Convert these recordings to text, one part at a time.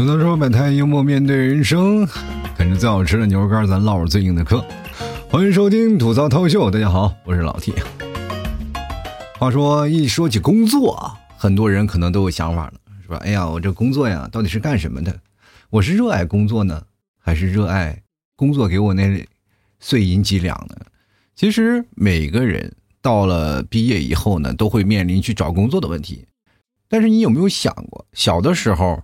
有的时候摆摊幽默面对人生，啃着最好吃的牛肉干，咱唠着最硬的嗑。欢迎收听吐槽涛秀，大家好，我是老 T。话说一说起工作啊，很多人可能都有想法了，说：“哎呀，我这工作呀，到底是干什么的？我是热爱工作呢，还是热爱工作给我那碎银几两呢？”其实每个人到了毕业以后呢，都会面临去找工作的问题。但是你有没有想过，小的时候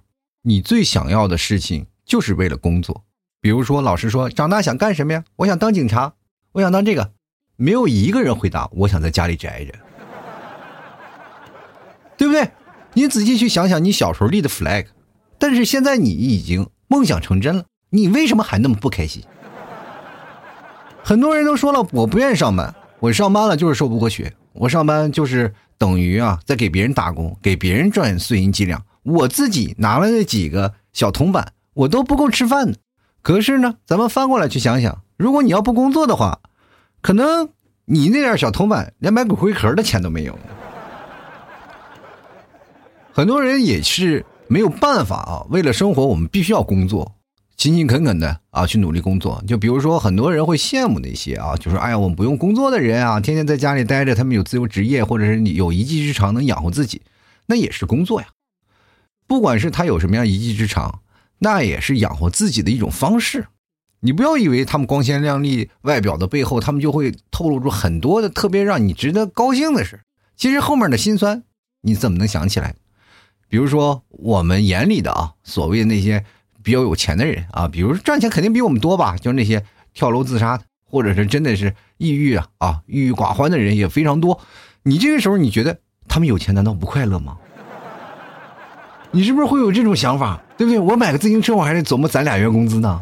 你最想要的事情就是为了工作？比如说，老师说长大想干什么呀？我想当警察，我想当这个，没有一个人回答我想在家里宅着，对不对？你仔细去想想，你小时候立的 flag，但是现在你已经梦想成真了，你为什么还那么不开心？很多人都说了，我不愿意上班，我上班了就是受不过学，我上班就是等于啊在给别人打工，给别人赚碎银几两，我自己拿了那几个小铜板，我都不够吃饭的。可是呢，咱们翻过来去想想，如果你要不工作的话，可能你那点小铜板连买骨灰盒的钱都没有。很多人也是没有办法啊，为了生活，我们必须要工作，勤勤恳恳的啊去努力工作。就比如说，很多人会羡慕那些啊，就说哎呀，我们不用工作的人啊，天天在家里待着，他们有自由职业，或者是你有一技之长能养活自己，那也是工作呀。不管是他有什么样一技之长。那也是养活自己的一种方式，你不要以为他们光鲜亮丽外表的背后，他们就会透露出很多的特别让你值得高兴的事。其实后面的辛酸，你怎么能想起来？比如说我们眼里的啊，所谓那些比较有钱的人啊，比如赚钱肯定比我们多吧，就那些跳楼自杀的，或者是真的是抑郁啊啊郁郁寡欢的人也非常多。你这个时候你觉得他们有钱难道不快乐吗？你是不是会有这种想法，对不对？我买个自行车，我还得琢磨攒俩月工资呢。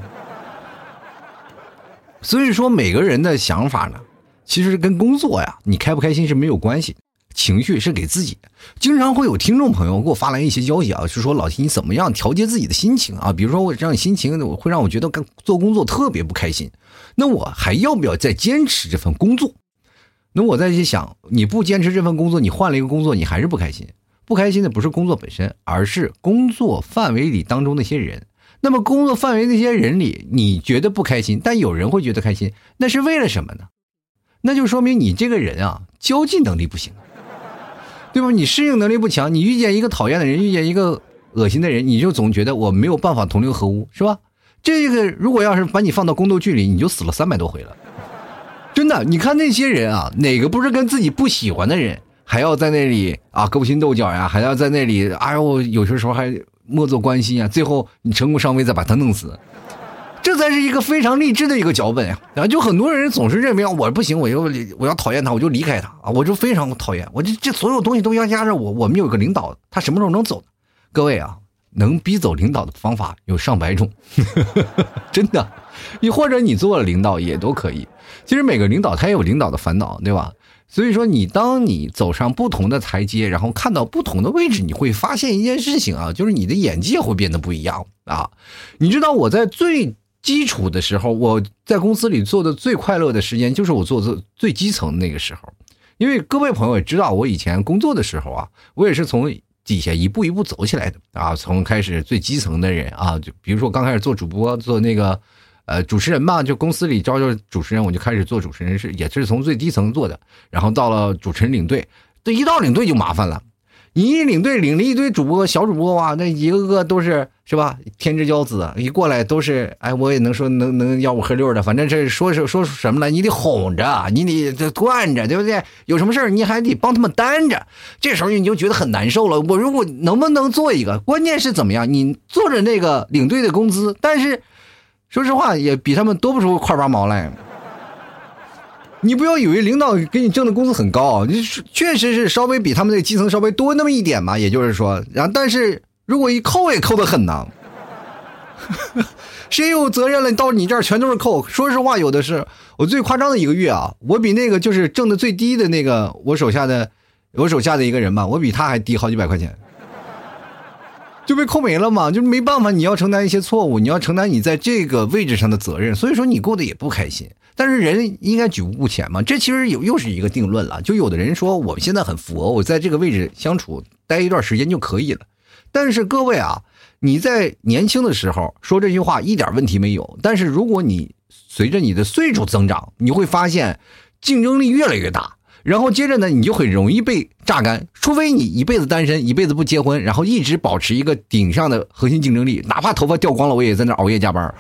所以说，每个人的想法呢，其实跟工作呀，你开不开心是没有关系，情绪是给自己的。经常会有听众朋友给我发来一些消息啊，是说老秦你怎么样调节自己的心情啊？比如说我这样心情我会让我觉得干做工作特别不开心，那我还要不要再坚持这份工作？那我再去想，你不坚持这份工作，你换了一个工作，你还是不开心。不开心的不是工作本身，而是工作范围里当中那些人。那么工作范围那些人里，你觉得不开心，但有人会觉得开心，那是为了什么呢？那就说明你这个人啊，交际能力不行，对吧？你适应能力不强，你遇见一个讨厌的人，遇见一个恶心的人，你就总觉得我没有办法同流合污，是吧？这个如果要是把你放到宫斗剧里，你就死了三百多回了。真的，你看那些人啊，哪个不是跟自己不喜欢的人？还要在那里啊勾心斗角呀，还要在那里，哎呦，有些时候还莫做关心啊。最后你成功上位，再把他弄死，这才是一个非常励志的一个脚本呀。啊，就很多人总是认为我不行，我要我要讨厌他，我就离开他啊，我就非常讨厌，我这这所有东西都要压着我。我们有个领导，他什么时候能走？各位啊，能逼走领导的方法有上百种，真的。你或者你做了领导也都可以。其实每个领导他也有领导的烦恼，对吧？所以说，你当你走上不同的台阶，然后看到不同的位置，你会发现一件事情啊，就是你的眼界会变得不一样啊。你知道我在最基础的时候，我在公司里做的最快乐的时间，就是我做最最基层那个时候。因为各位朋友也知道，我以前工作的时候啊，我也是从底下一步一步走起来的啊。从开始最基层的人啊，就比如说刚开始做主播，做那个。呃，主持人嘛，就公司里招招主持人，我就开始做主持人，是也是从最低层做的，然后到了主持人领队，这一到领队就麻烦了，你一领队领了一堆主播小主播哇，那一个个都是是吧？天之骄子，一过来都是哎，我也能说能能吆五喝六的，反正这说是说什么了，你得哄着，你得惯着，对不对？有什么事儿你还得帮他们担着，这时候你就觉得很难受了。我如果能不能做一个？关键是怎么样？你做着那个领队的工资，但是。说实话，也比他们多不出块八毛来。你不要以为领导给你挣的工资很高，你确实是稍微比他们那基层稍微多那么一点嘛。也就是说，然后但是如果一扣也扣的很呐。谁有责任了？到你这儿全都是扣。说实话，有的是。我最夸张的一个月啊，我比那个就是挣的最低的那个我手下的我手下的一个人吧，我比他还低好几百块钱。就被扣没了嘛，就没办法，你要承担一些错误，你要承担你在这个位置上的责任，所以说你过得也不开心。但是人应该举步不前嘛，这其实有又是一个定论了。就有的人说我们现在很佛，我在这个位置相处待一段时间就可以了。但是各位啊，你在年轻的时候说这句话一点问题没有，但是如果你随着你的岁数增长，你会发现竞争力越来越大。然后接着呢，你就很容易被榨干，除非你一辈子单身，一辈子不结婚，然后一直保持一个顶上的核心竞争力，哪怕头发掉光了，我也在那熬夜加班，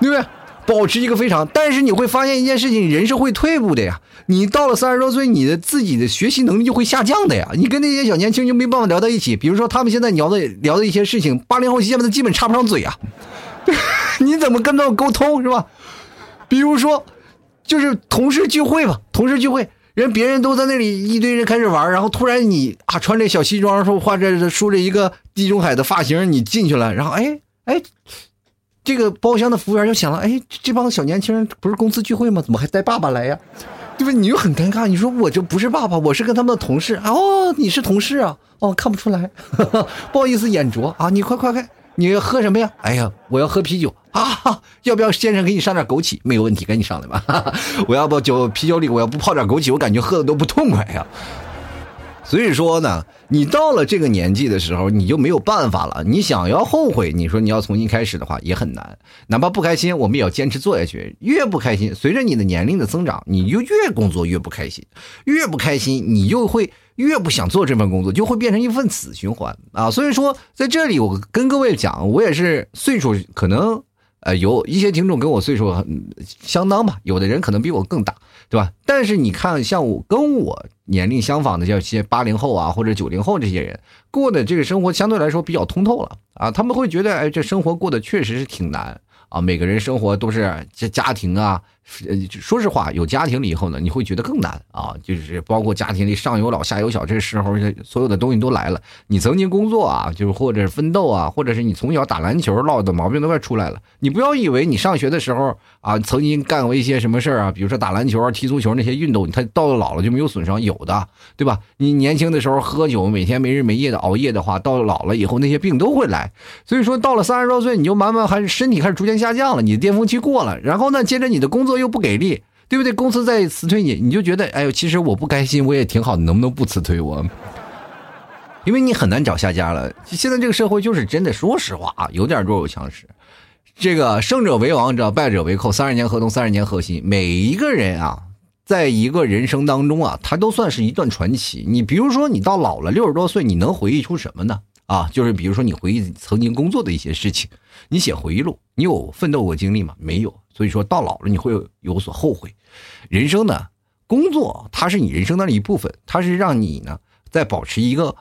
对不对？保持一个非常，但是你会发现一件事情，人是会退步的呀。你到了三十多岁，你的自己的学习能力就会下降的呀。你跟那些小年轻就没办法聊到一起，比如说他们现在聊的聊的一些事情，八零后现在基本插不上嘴啊。你怎么跟他们沟通是吧？比如说，就是同事聚会吧，同事聚会。人别人都在那里，一堆人开始玩，然后突然你啊穿着小西装，说画着梳着一个地中海的发型，你进去了，然后哎哎，这个包厢的服务员就想了，哎，这帮小年轻人不是公司聚会吗？怎么还带爸爸来呀？对吧？你就很尴尬，你说我这不是爸爸，我是跟他们的同事哦，你是同事啊？哦，看不出来，不好意思，眼拙啊，你快快快。你要喝什么呀？哎呀，我要喝啤酒啊！要不要先生给你上点枸杞？没有问题，赶紧上来吧。我要不酒啤酒里我要不泡点枸杞，我感觉喝的都不痛快呀。所以说呢，你到了这个年纪的时候，你就没有办法了。你想要后悔，你说你要重新开始的话也很难。哪怕不开心，我们也要坚持做下去。越不开心，随着你的年龄的增长，你就越工作越不开心，越不开心，你就会。越不想做这份工作，就会变成一份死循环啊！所以说，在这里我跟各位讲，我也是岁数可能，呃，有一些听众跟我岁数相当吧，有的人可能比我更大，对吧？但是你看，像我跟我年龄相仿的，像些八零后啊或者九零后这些人，过的这个生活相对来说比较通透了啊，他们会觉得，哎，这生活过得确实是挺难啊。每个人生活都是这家庭啊。呃，说实话，有家庭了以后呢，你会觉得更难啊。就是包括家庭里上有老下有小，这时候所有的东西都来了。你曾经工作啊，就是或者是奋斗啊，或者是你从小打篮球落的毛病都快出来了。你不要以为你上学的时候啊，曾经干过一些什么事儿啊，比如说打篮球啊、踢足球那些运动，他到了老了就没有损伤，有的，对吧？你年轻的时候喝酒，每天没日没夜的熬夜的话，到了老了以后那些病都会来。所以说，到了三十多岁，你就慢慢还是身体开始逐渐下降了，你的巅峰期过了，然后呢，接着你的工作。又不给力，对不对？公司再辞退你，你就觉得，哎呦，其实我不开心，我也挺好，你能不能不辞退我？因为你很难找下家了。现在这个社会就是真的，说实话啊，有点弱肉强食。这个胜者为王者，败者为寇。三十年河东，三十年河西。每一个人啊，在一个人生当中啊，他都算是一段传奇。你比如说，你到老了六十多岁，你能回忆出什么呢？啊，就是比如说你回忆曾经工作的一些事情，你写回忆录，你有奋斗过经历吗？没有。所以说到老了你会有所后悔，人生呢，工作它是你人生的一部分，它是让你呢在保持一个，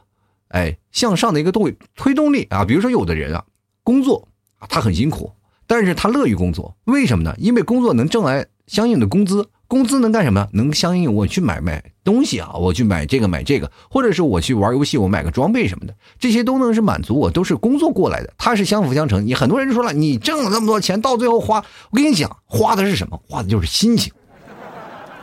哎向上的一个动推动力啊。比如说有的人啊，工作啊他很辛苦，但是他乐于工作，为什么呢？因为工作能挣来相应的工资。工资能干什么？能相应我去买卖东西啊，我去买这个买这个，或者是我去玩游戏，我买个装备什么的，这些都能是满足我，都是工作过来的，它是相辅相成。你很多人说了，你挣了那么多钱，到最后花，我跟你讲，花的是什么？花的就是心情。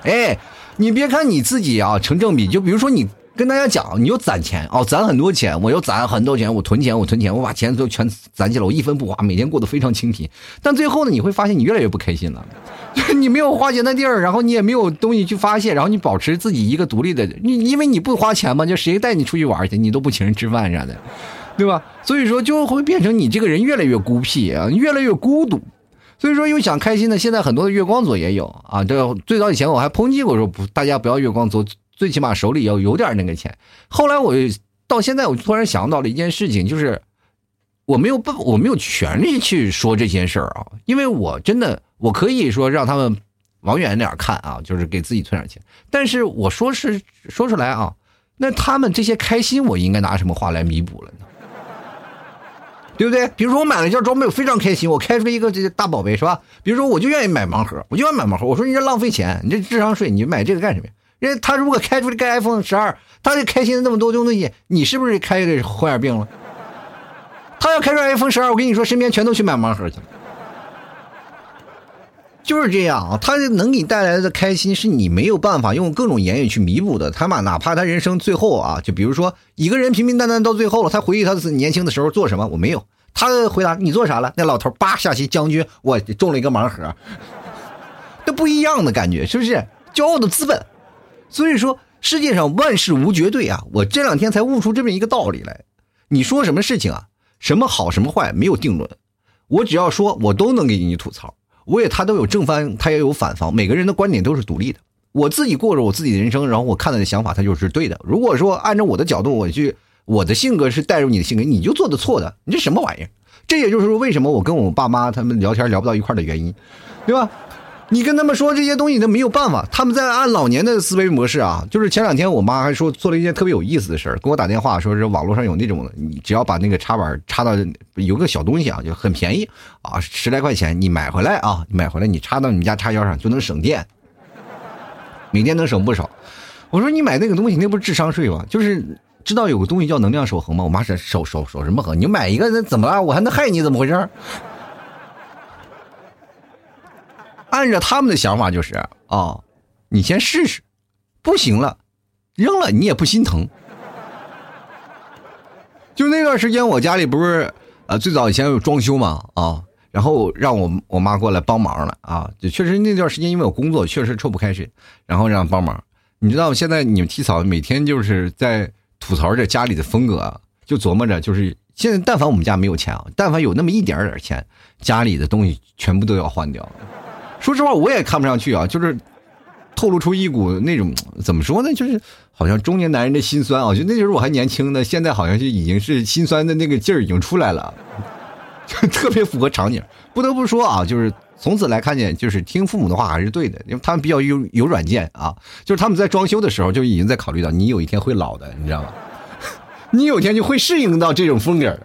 哎，你别看你自己啊成正比，就比如说你。跟大家讲，你要攒钱哦，攒很多钱，我要攒很多钱，我囤钱，我囤钱，我把钱都全攒起来，我一分不花，每天过得非常清贫。但最后呢，你会发现你越来越不开心了，你没有花钱的地儿，然后你也没有东西去发泄，然后你保持自己一个独立的，你因为你不花钱嘛，就谁带你出去玩去，你都不请人吃饭啥的，对吧？所以说就会变成你这个人越来越孤僻啊，越来越孤独。所以说又想开心的，现在很多的月光族也有啊。这最早以前我还抨击过说不，大家不要月光族。最起码手里要有点那个钱。后来我到现在，我突然想到了一件事情，就是我没有办，我没有权利去说这件事儿啊，因为我真的我可以说让他们往远点看啊，就是给自己存点钱。但是我说是说出来啊，那他们这些开心，我应该拿什么话来弥补了呢？对不对？比如说我买了一件装备，我非常开心，我开出来一个这大宝贝，是吧？比如说我就愿意买盲盒，我就愿意买盲盒。我说你这浪费钱，你这智商税，你买这个干什么呀？人他如果开出这个 iPhone 十二，他就开心的那么多东西，你是不是开个患点病了？他要开出 iPhone 十二，我跟你说，身边全都去买盲盒去了。就是这样啊，他能给你带来的开心，是你没有办法用各种言语去弥补的。他嘛，哪怕他人生最后啊，就比如说一个人平平淡淡到最后了，他回忆他年轻的时候做什么，我没有。他回答你做啥了？那老头叭下棋，将军，我中了一个盲盒，这不一样的感觉，是不是？骄傲的资本。所以说，世界上万事无绝对啊！我这两天才悟出这么一个道理来。你说什么事情啊？什么好什么坏没有定论，我只要说我都能给你吐槽，我也他都有正方，他也有反方，每个人的观点都是独立的。我自己过着我自己的人生，然后我看到的想法，他就是对的。如果说按照我的角度，我去我的性格是带入你的性格，你就做的错的，你这什么玩意儿？这也就是说，为什么我跟我爸妈他们聊天聊不到一块的原因，对吧？你跟他们说这些东西都没有办法，他们在按老年的思维模式啊。就是前两天我妈还说做了一件特别有意思的事儿，给我打电话说是网络上有那种，你只要把那个插板插到有个小东西啊，就很便宜啊，十来块钱你买回来啊，买回来你插到你家插销上就能省电，每天能省不少。我说你买那个东西那不是智商税吗？就是知道有个东西叫能量守恒吗？我妈说守守守什么恒？你买一个那怎么了？我还能害你？怎么回事？按照他们的想法就是啊，你先试试，不行了，扔了你也不心疼。就那段时间，我家里不是呃最早以前有装修嘛啊，然后让我我妈过来帮忙了啊，就确实那段时间因为我工作确实抽不开身，然后让帮忙。你知道现在你们提草每天就是在吐槽着家里的风格，就琢磨着就是现在但凡我们家没有钱啊，但凡有那么一点点钱，家里的东西全部都要换掉。说实话，我也看不上去啊，就是透露出一股那种怎么说呢，就是好像中年男人的心酸啊。就那时候我还年轻呢，现在好像就已经是心酸的那个劲儿已经出来了，就特别符合场景。不得不说啊，就是从此来看见，就是听父母的话还是对的，因为他们比较有有软件啊。就是他们在装修的时候就已经在考虑到你有一天会老的，你知道吗？你有一天就会适应到这种风格。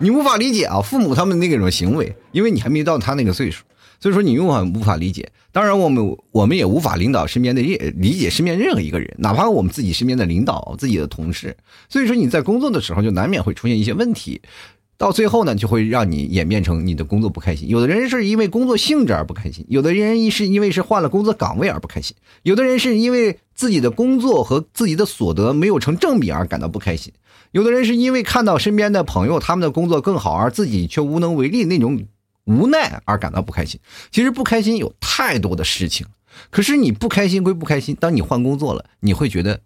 你无法理解啊，父母他们那种行为，因为你还没到他那个岁数，所以说你无法无法理解。当然，我们我们也无法领导身边的任理解身边任何一个人，哪怕我们自己身边的领导、自己的同事。所以说你在工作的时候就难免会出现一些问题，到最后呢，就会让你演变成你的工作不开心。有的人是因为工作性质而不开心，有的人是因为是换了工作岗位而不开心，有的人是因为自己的工作和自己的所得没有成正比而感到不开心。有的人是因为看到身边的朋友他们的工作更好，而自己却无能为力那种无奈而感到不开心。其实不开心有太多的事情，可是你不开心归不开心，当你换工作了，你会觉得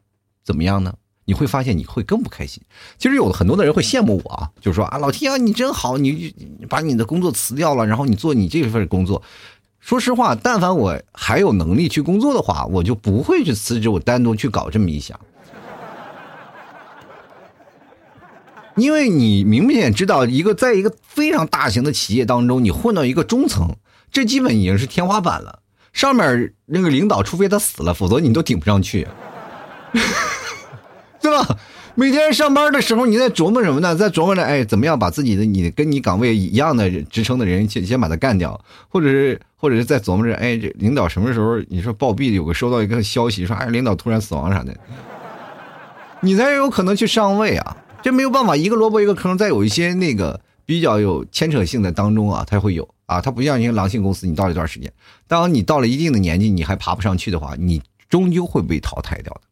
怎么样呢？你会发现你会更不开心。其实有很多的人会羡慕我啊，就说啊，老天啊，你真好，你把你的工作辞掉了，然后你做你这份工作。说实话，但凡我还有能力去工作的话，我就不会去辞职，我单独去搞这么一项。因为你明显知道，一个在一个非常大型的企业当中，你混到一个中层，这基本已经是天花板了。上面那个领导，除非他死了，否则你都顶不上去，对吧？每天上班的时候，你在琢磨什么呢？在琢磨着，哎，怎么样把自己的你跟你岗位一样的职称的人先先把他干掉，或者是或者是在琢磨着，哎，领导什么时候你说暴毙，有个收到一个消息说，哎，领导突然死亡啥的，你才有可能去上位啊。这没有办法，一个萝卜一个坑。再有一些那个比较有牵扯性的当中啊，它会有啊，它不像一些狼性公司，你到了一段时间，当你到了一定的年纪，你还爬不上去的话，你终究会被淘汰掉的。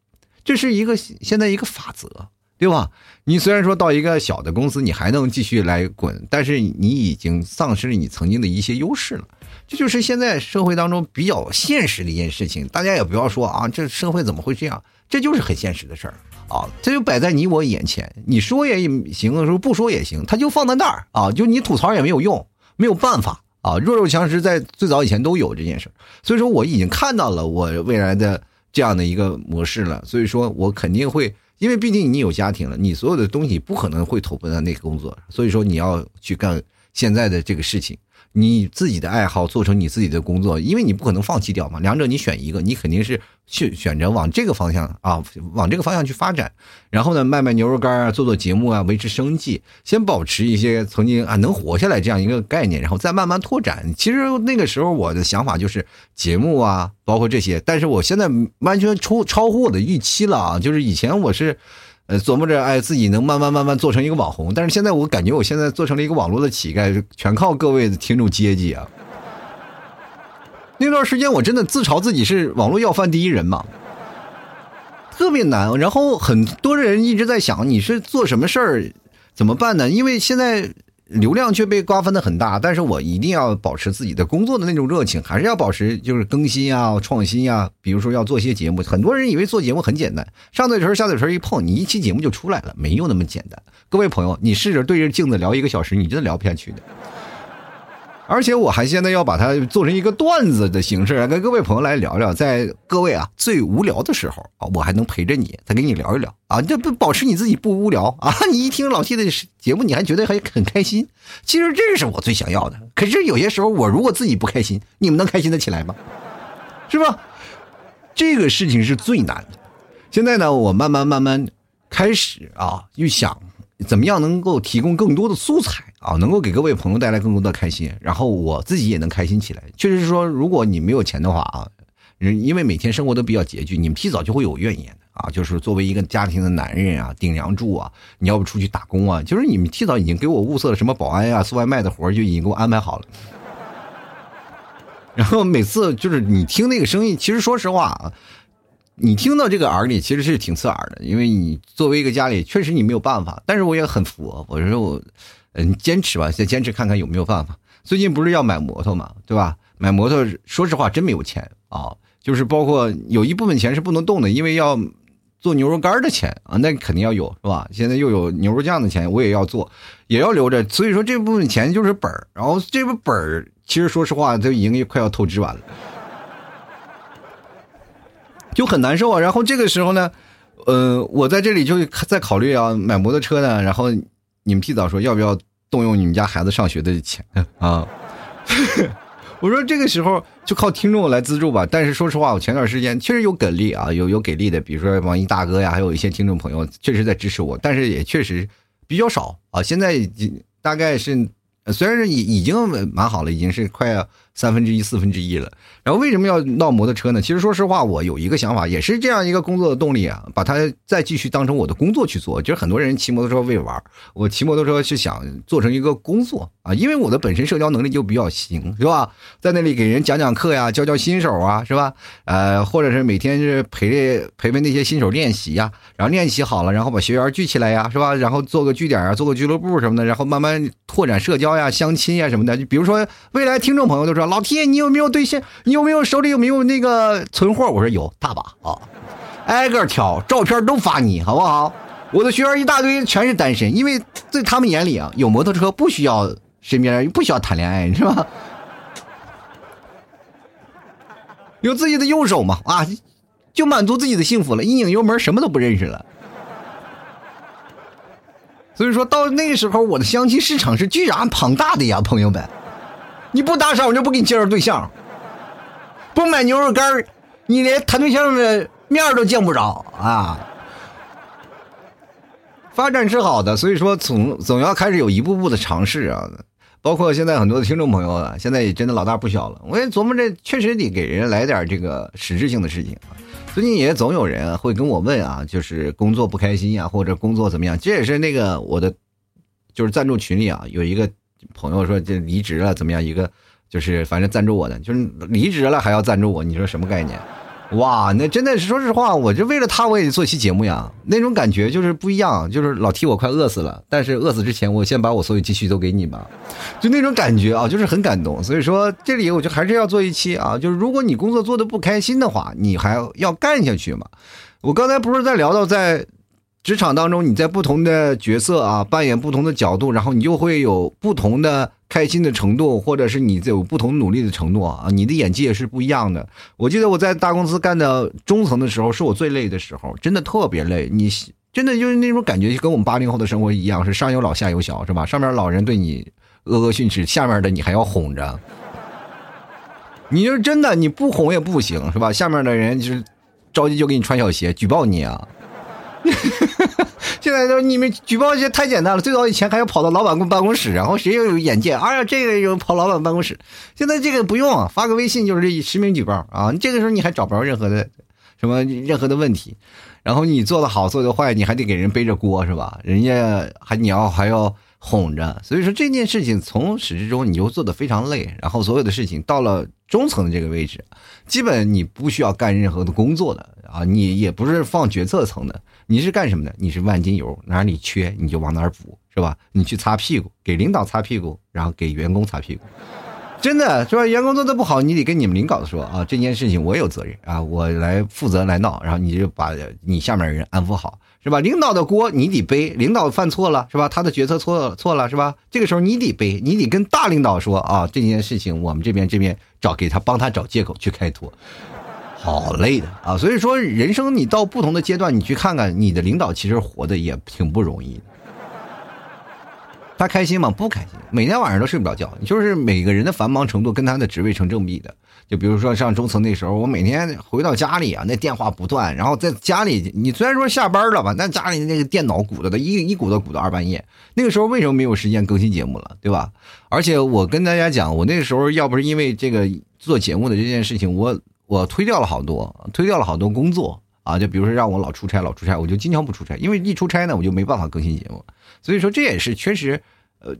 这是一个现在一个法则，对吧？你虽然说到一个小的公司，你还能继续来滚，但是你已经丧失了你曾经的一些优势了。这就是现在社会当中比较现实的一件事情。大家也不要说啊，这社会怎么会这样？这就是很现实的事儿。啊，这就摆在你我眼前，你说也行说，不说也行，他就放在那儿啊，就你吐槽也没有用，没有办法啊，弱肉强食在最早以前都有这件事所以说我已经看到了我未来的这样的一个模式了，所以说我肯定会，因为毕竟你有家庭了，你所有的东西不可能会投奔到那个工作，所以说你要去干现在的这个事情。你自己的爱好做成你自己的工作，因为你不可能放弃掉嘛。两者你选一个，你肯定是去选择往这个方向啊，往这个方向去发展。然后呢，卖卖牛肉干啊，做做节目啊，维持生计，先保持一些曾经啊能活下来这样一个概念，然后再慢慢拓展。其实那个时候我的想法就是节目啊，包括这些，但是我现在完全出超乎我的预期了啊！就是以前我是。呃，琢磨着哎，自己能慢慢慢慢做成一个网红，但是现在我感觉我现在做成了一个网络的乞丐，全靠各位的听众接济啊。那段时间我真的自嘲自己是网络要饭第一人嘛，特别难。然后很多人一直在想，你是做什么事儿，怎么办呢？因为现在流量却被瓜分的很大，但是我一定要保持自己的工作的那种热情，还是要保持就是更新啊、创新啊。比如说要做些节目，很多人以为做节目很简单，上嘴唇下嘴唇一碰，你一期节目就出来了，没有那么简单。各位朋友，你试着对着镜子聊一个小时，你真的聊不下去的。而且我还现在要把它做成一个段子的形式，跟各位朋友来聊聊，在各位啊最无聊的时候啊，我还能陪着你，再跟你聊一聊啊，这不保持你自己不无聊啊？你一听老 T 的节目，你还觉得还很开心。其实这是我最想要的。可是有些时候，我如果自己不开心，你们能开心的起来吗？是吧？这个事情是最难的。现在呢，我慢慢慢慢开始啊，又想。怎么样能够提供更多的素材啊？能够给各位朋友带来更多的开心，然后我自己也能开心起来。确实是说，如果你没有钱的话啊，因为每天生活都比较拮据，你们提早就会有怨言啊。就是作为一个家庭的男人啊，顶梁柱啊，你要不出去打工啊？就是你们提早已经给我物色了什么保安呀、送外卖的活就已经给我安排好了。然后每次就是你听那个声音，其实说实话啊。你听到这个耳里其实是挺刺耳的，因为你作为一个家里，确实你没有办法。但是我也很服，我说我，嗯，坚持吧，再坚持看看有没有办法。最近不是要买摩托嘛，对吧？买摩托，说实话真没有钱啊，就是包括有一部分钱是不能动的，因为要做牛肉干的钱啊，那肯定要有，是吧？现在又有牛肉酱的钱，我也要做，也要留着。所以说这部分钱就是本儿，然后这个本儿其实说实话都已经快要透支完了。就很难受啊，然后这个时候呢，呃，我在这里就在考虑啊，买摩托车呢。然后你们提早说要不要动用你们家孩子上学的钱 啊？我说这个时候就靠听众来资助吧。但是说实话，我前段时间确实有给力啊，有有给力的，比如说网易大哥呀，还有一些听众朋友确实在支持我，但是也确实比较少啊。现在已大概是虽然是已已经蛮好了，已经是快要三分之一、四分之一了。然后为什么要闹摩托车呢？其实说实话，我有一个想法，也是这样一个工作的动力啊，把它再继续当成我的工作去做。就是很多人骑摩托车为玩，我骑摩托车是想做成一个工作啊，因为我的本身社交能力就比较行，是吧？在那里给人讲讲课呀，教教新手啊，是吧？呃，或者是每天是陪陪陪那些新手练习呀，然后练习好了，然后把学员聚起来呀，是吧？然后做个据点啊，做个俱乐部什么的，然后慢慢拓展社交呀、相亲呀什么的。就比如说未来听众朋友都说，老 T，你有没有对象？你有没有手里有没有那个存货？我说有大把啊，挨个挑，照片都发你，好不好？我的学员一大堆，全是单身，因为在他们眼里啊，有摩托车不需要身边，不需要谈恋爱，是吧？有自己的右手嘛，啊，就满足自己的幸福了，一拧油门什么都不认识了。所以说到那个时候，我的相亲市场是巨然庞大的呀，朋友们，你不打赏，我就不给你介绍对象。不买牛肉干你连谈对象的面都见不着啊！发展是好的，所以说总总要开始有一步步的尝试啊。包括现在很多的听众朋友啊，现在也真的老大不小了。我也琢磨着，确实得给人来点这个实质性的事情啊。最近也总有人会跟我问啊，就是工作不开心呀，或者工作怎么样？这也是那个我的就是赞助群里啊，有一个朋友说这离职了怎么样？一个。就是反正赞助我的，就是离职了还要赞助我，你说什么概念？哇，那真的是说实话，我就为了他我也做期节目呀，那种感觉就是不一样。就是老提我快饿死了，但是饿死之前我先把我所有积蓄都给你吧，就那种感觉啊，就是很感动。所以说这里我就还是要做一期啊，就是如果你工作做的不开心的话，你还要干下去嘛？我刚才不是在聊到在。职场当中，你在不同的角色啊，扮演不同的角度，然后你就会有不同的开心的程度，或者是你有不同努力的程度啊，你的演技也是不一样的。我记得我在大公司干到中层的时候，是我最累的时候，真的特别累。你真的就是那种感觉，就跟我们八零后的生活一样，是上有老下有小，是吧？上面老人对你恶恶训斥，下面的你还要哄着。你就真的你不哄也不行，是吧？下面的人就是着急就给你穿小鞋举报你啊。现在都你们举报些太简单了，最早以前还要跑到老板公办公室，然后谁又有眼见，哎呀，这个又跑老板办公室。现在这个不用，发个微信就是实名举报啊！这个时候你还找不着任何的什么任何的问题，然后你做的好做的坏，你还得给人背着锅是吧？人家还你要还要哄着，所以说这件事情从始至终你就做的非常累，然后所有的事情到了中层的这个位置，基本你不需要干任何的工作的啊，你也不是放决策层的，你是干什么的？你是万金油，哪里缺你就往哪儿补，是吧？你去擦屁股，给领导擦屁股，然后给员工擦屁股。真的是吧？员工做的不好，你得跟你们领导说啊，这件事情我有责任啊，我来负责来闹，然后你就把你下面人安抚好，是吧？领导的锅你得背，领导犯错了是吧？他的决策错错了是吧？这个时候你得背，你得跟大领导说啊，这件事情我们这边这边找给他帮他找借口去开脱，好累的啊！所以说人生你到不同的阶段，你去看看你的领导，其实活的也挺不容易的。他开心吗？不开心，每天晚上都睡不着觉。就是每个人的繁忙程度跟他的职位成正比的。就比如说上中层那时候，我每天回到家里啊，那电话不断，然后在家里，你虽然说下班了吧，但家里那个电脑鼓捣的一一鼓捣鼓捣二半夜。那个时候为什么没有时间更新节目了，对吧？而且我跟大家讲，我那个时候要不是因为这个做节目的这件事情，我我推掉了好多，推掉了好多工作啊。就比如说让我老出差，老出差，我就经常不出差，因为一出差呢，我就没办法更新节目。所以说这也是确实，呃，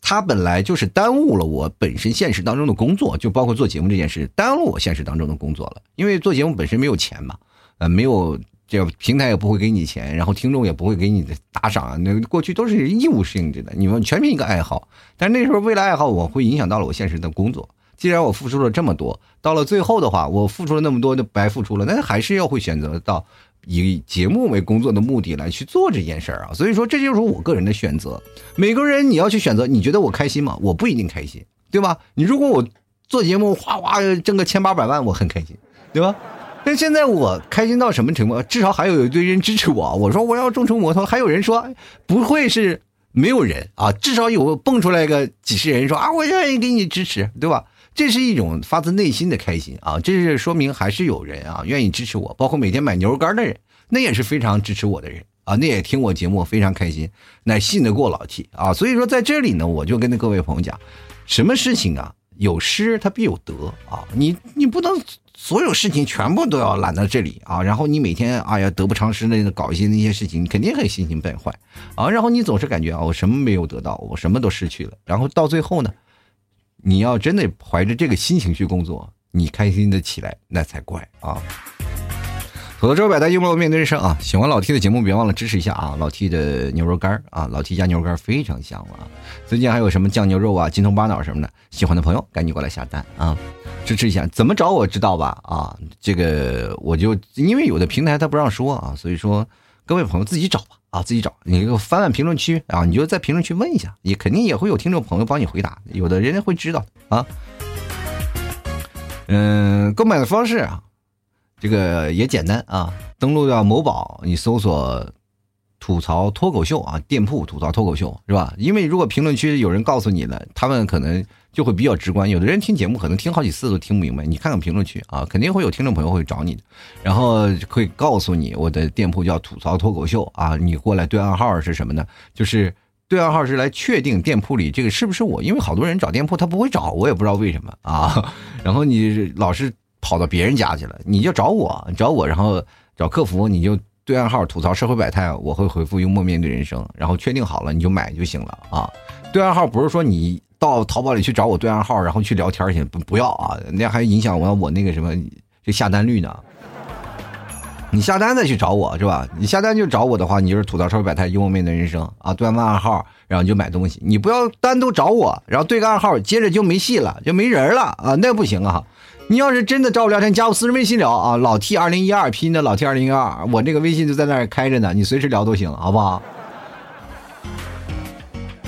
他本来就是耽误了我本身现实当中的工作，就包括做节目这件事，耽误我现实当中的工作了。因为做节目本身没有钱嘛，呃，没有这平台也不会给你钱，然后听众也不会给你打赏，那过去都是义务性质的，你们全凭一个爱好。但那时候为了爱好，我会影响到了我现实的工作。既然我付出了这么多，到了最后的话，我付出了那么多就白付出了，那还是要会选择到。以节目为工作的目的来去做这件事儿啊，所以说这就是我个人的选择。每个人你要去选择，你觉得我开心吗？我不一定开心，对吧？你如果我做节目哗哗挣个千八百万，我很开心，对吧？但现在我开心到什么程度？至少还有一堆人支持我。我说我要众筹摩托，还有人说不会是没有人啊，至少有蹦出来个几十人说啊，我愿意给你支持，对吧？这是一种发自内心的开心啊！这是说明还是有人啊愿意支持我，包括每天买牛肉干的人，那也是非常支持我的人啊，那也听我节目非常开心，那信得过老 T 啊！所以说在这里呢，我就跟那各位朋友讲，什么事情啊，有失它必有得啊！你你不能所有事情全部都要揽到这里啊，然后你每天哎呀得不偿失的搞一些那些事情，你肯定很心情变坏啊！然后你总是感觉啊，我什么没有得到，我什么都失去了，然后到最后呢？你要真的怀着这个心情去工作，你开心的起来那才怪啊！土豆粥百态，幽默面对人生啊！喜欢老 T 的节目，别忘了支持一下啊！老 T 的牛肉干啊，老 T 家牛肉干非常香啊！最近还有什么酱牛肉啊、金头巴脑什么的，喜欢的朋友赶紧过来下单啊！支持一下，怎么找我知道吧？啊，这个我就因为有的平台他不让说啊，所以说各位朋友自己找吧。啊，自己找，你给我翻翻评论区啊，你就在评论区问一下，也肯定也会有听众朋友帮你回答，有的人家会知道啊。嗯，购买的方式啊，这个也简单啊，登录到某宝，你搜索“吐槽脱口秀”啊，店铺吐槽脱口秀是吧？因为如果评论区有人告诉你了，他们可能。就会比较直观，有的人听节目可能听好几次都听不明白。你看看评论区啊，肯定会有听众朋友会找你的，然后会告诉你我的店铺叫吐槽脱口秀啊，你过来对暗号是什么呢？就是对暗号是来确定店铺里这个是不是我，因为好多人找店铺他不会找，我也不知道为什么啊。然后你老是跑到别人家去了，你就找我，找我，然后找客服，你就对暗号吐槽社会百态，我会回复幽默面对人生，然后确定好了你就买就行了啊。对暗号不是说你。到淘宝里去找我对暗号，然后去聊天去，不不要啊，那还影响我我那个什么这下单率呢。你下单再去找我是吧？你下单就找我的话，你就是吐槽社会百态幽默面对人生啊，对暗号，然后就买东西。你不要单独找我，然后对个暗号，接着就没戏了，就没人了啊，那不行啊。你要是真的找我聊天，加我私人微信聊啊，老 T 二零一二拼的老 T 二零一二，我这个微信就在那儿开着呢，你随时聊都行，好不好？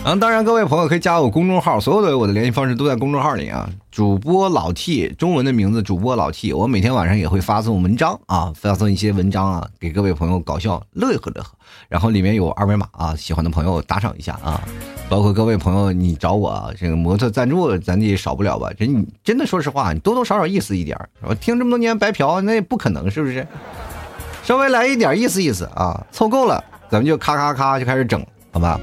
啊，当然，各位朋友可以加我公众号，所有的我的联系方式都在公众号里啊。主播老 T，中文的名字主播老 T，我每天晚上也会发送文章啊，发送一些文章啊，给各位朋友搞笑乐呵乐呵。然后里面有二维码啊，喜欢的朋友打赏一下啊。包括各位朋友，你找我这个模特赞助，咱也少不了吧？真真的，说实话，你多多少少意思一点我听这么多年白嫖，那也不可能，是不是？稍微来一点意思意思啊，凑够了，咱们就咔咔咔就开始整，好吧？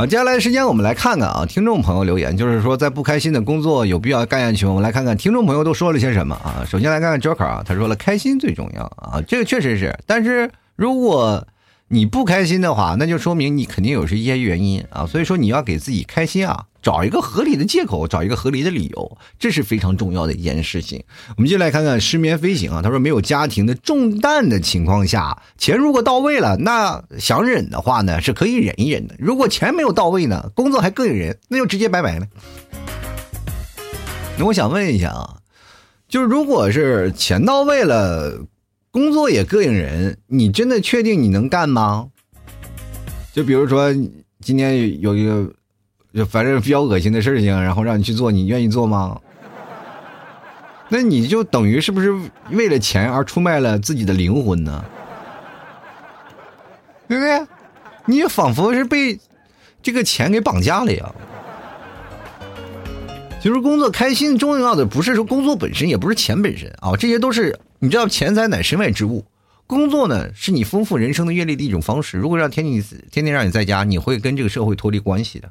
啊，接下来的时间我们来看看啊，听众朋友留言，就是说在不开心的工作有必要干下去吗？我们来看看听众朋友都说了些什么啊。首先来看看 Joker 啊，他说了开心最重要啊，这个确实是，但是如果你不开心的话，那就说明你肯定有是一些原因啊。所以说你要给自己开心啊，找一个合理的借口，找一个合理的理由，这是非常重要的一件事情。我们就来看看失眠飞行啊，他说没有家庭的重担的情况下，钱如果到位了，那想忍的话呢是可以忍一忍的。如果钱没有到位呢，工作还膈应人，那就直接拜拜了。那我想问一下啊，就是如果是钱到位了。工作也膈应人，你真的确定你能干吗？就比如说今天有一个，就反正比较恶心的事情，然后让你去做，你愿意做吗？那你就等于是不是为了钱而出卖了自己的灵魂呢？对不对？你仿佛是被这个钱给绑架了呀。其实工作开心重要的不是说工作本身，也不是钱本身啊，这些都是。你知道钱财乃身外之物，工作呢是你丰富人生的阅历的一种方式。如果让天天天天让你在家，你会跟这个社会脱离关系的，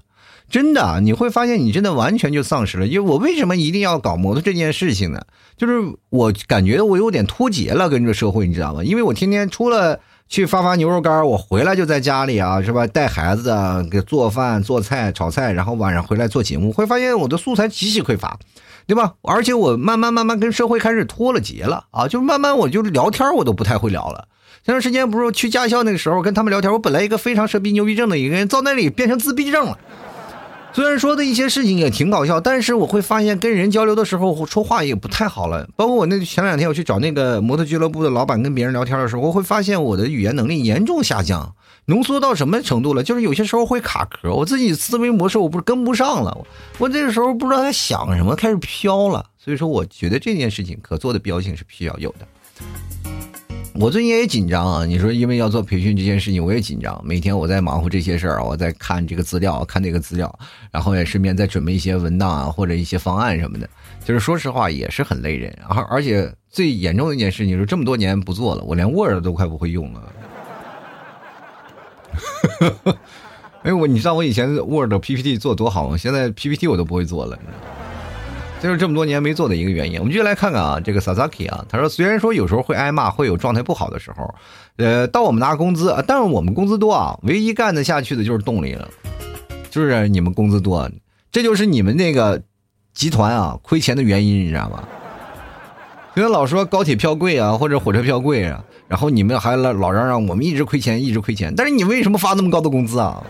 真的，你会发现你真的完全就丧失了。因为我为什么一定要搞摩托这件事情呢？就是我感觉我有点脱节了，跟这个社会，你知道吗？因为我天天除了去发发牛肉干，我回来就在家里啊，是吧？带孩子啊给做饭、做菜、炒菜，然后晚上回来做节目，会发现我的素材极其匮乏。对吧？而且我慢慢慢慢跟社会开始脱了节了啊！就慢慢我就聊天我都不太会聊了。前段时间不是去驾校那个时候跟他们聊天，我本来一个非常蛇逼牛逼症的一个人，到那里变成自闭症了。虽然说的一些事情也挺搞笑，但是我会发现跟人交流的时候说话也不太好了。包括我那前两天我去找那个摩托俱乐部的老板跟别人聊天的时候，我会发现我的语言能力严重下降。浓缩到什么程度了？就是有些时候会卡壳，我自己思维模式我不是跟不上了，我这个时候不知道在想什么，开始飘了。所以说，我觉得这件事情可做的标性是必须要有的。我最近也紧张啊，你说因为要做培训这件事情，我也紧张。每天我在忙活这些事儿，我在看这个资料，看那个资料，然后也顺便在准备一些文档啊或者一些方案什么的。就是说实话，也是很累人。而而且最严重的一件事情是，这么多年不做了，我连 Word 都快不会用了。哎我你知道我以前 Word PPT 做多好吗？现在 PPT 我都不会做了，这是这么多年没做的一个原因。我们就来看看啊，这个 Sasaki 啊，他说虽然说有时候会挨骂，会有状态不好的时候，呃，到我们拿工资，但是我们工资多啊，唯一干得下去的就是动力了，就是你们工资多，这就是你们那个集团啊亏钱的原因，你知道吗？因为老说高铁票贵啊，或者火车票贵啊。然后你们还老老嚷嚷我们一直亏钱，一直亏钱，但是你为什么发那么高的工资啊？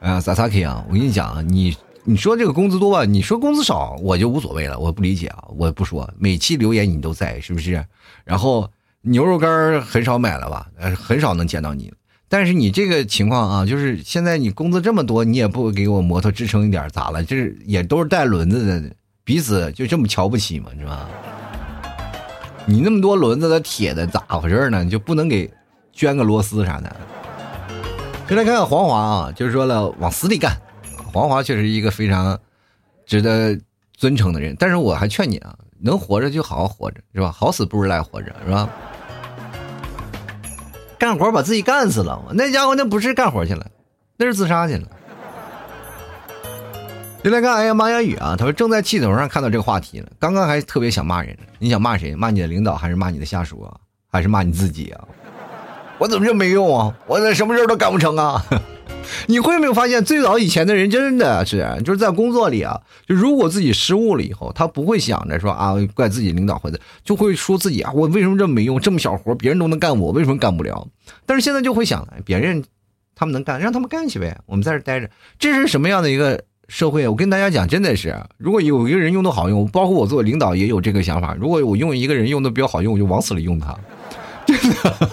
啊，萨萨 K 啊，我跟你讲啊，你你说这个工资多吧，你说工资少，我就无所谓了，我不理解啊，我不说，每期留言你都在，是不是？然后牛肉干很少买了吧？呃，很少能见到你，但是你这个情况啊，就是现在你工资这么多，你也不给我摩托支撑一点，咋了？这也都是带轮子的，彼此就这么瞧不起吗？是吧？你那么多轮子的铁的咋回事呢？你就不能给捐个螺丝啥的？先来看看黄华啊，就是说了往死里干。黄华确实一个非常值得尊称的人，但是我还劝你啊，能活着就好好活着，是吧？好死不如赖活着，是吧？干活把自己干死了，那家伙那不是干活去了，那是自杀去了。就来看，哎呀，马雅雨啊，他说正在气头上看到这个话题了。刚刚还特别想骂人，你想骂谁？骂你的领导，还是骂你的下属啊？还是骂你自己啊？我怎么就没用啊？我这什么事都干不成啊？你会没有发现，最早以前的人真的是就是在工作里啊，就如果自己失误了以后，他不会想着说啊怪自己领导或者就会说自己啊我为什么这么没用？这么小活别人都能干，我为什么干不了？但是现在就会想，别人他们能干，让他们干去呗，我们在这待着。这是什么样的一个？社会，我跟大家讲，真的是，如果有一个人用的好用，包括我做领导也有这个想法。如果我用一个人用的比较好用，我就往死里用他。真的，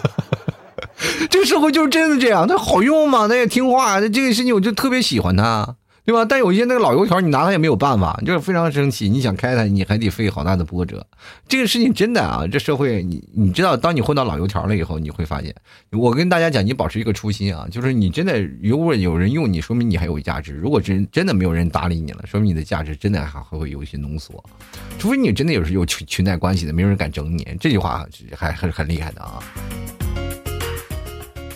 这个社会就是真的这样，他好用嘛，他也听话，这个事情我就特别喜欢他。对吧？但有一些那个老油条，你拿他也没有办法，就是非常生气。你想开他，你还得费好大的波折。这个事情真的啊，这社会你你知道，当你混到老油条了以后，你会发现，我跟大家讲，你保持一个初心啊，就是你真的如果有人用你，说明你还有价值；如果真真的没有人搭理你了，说明你的价值真的还会有一些浓缩。除非你真的有时有裙裙带关系的，没有人敢整你。这句话还还很厉害的啊。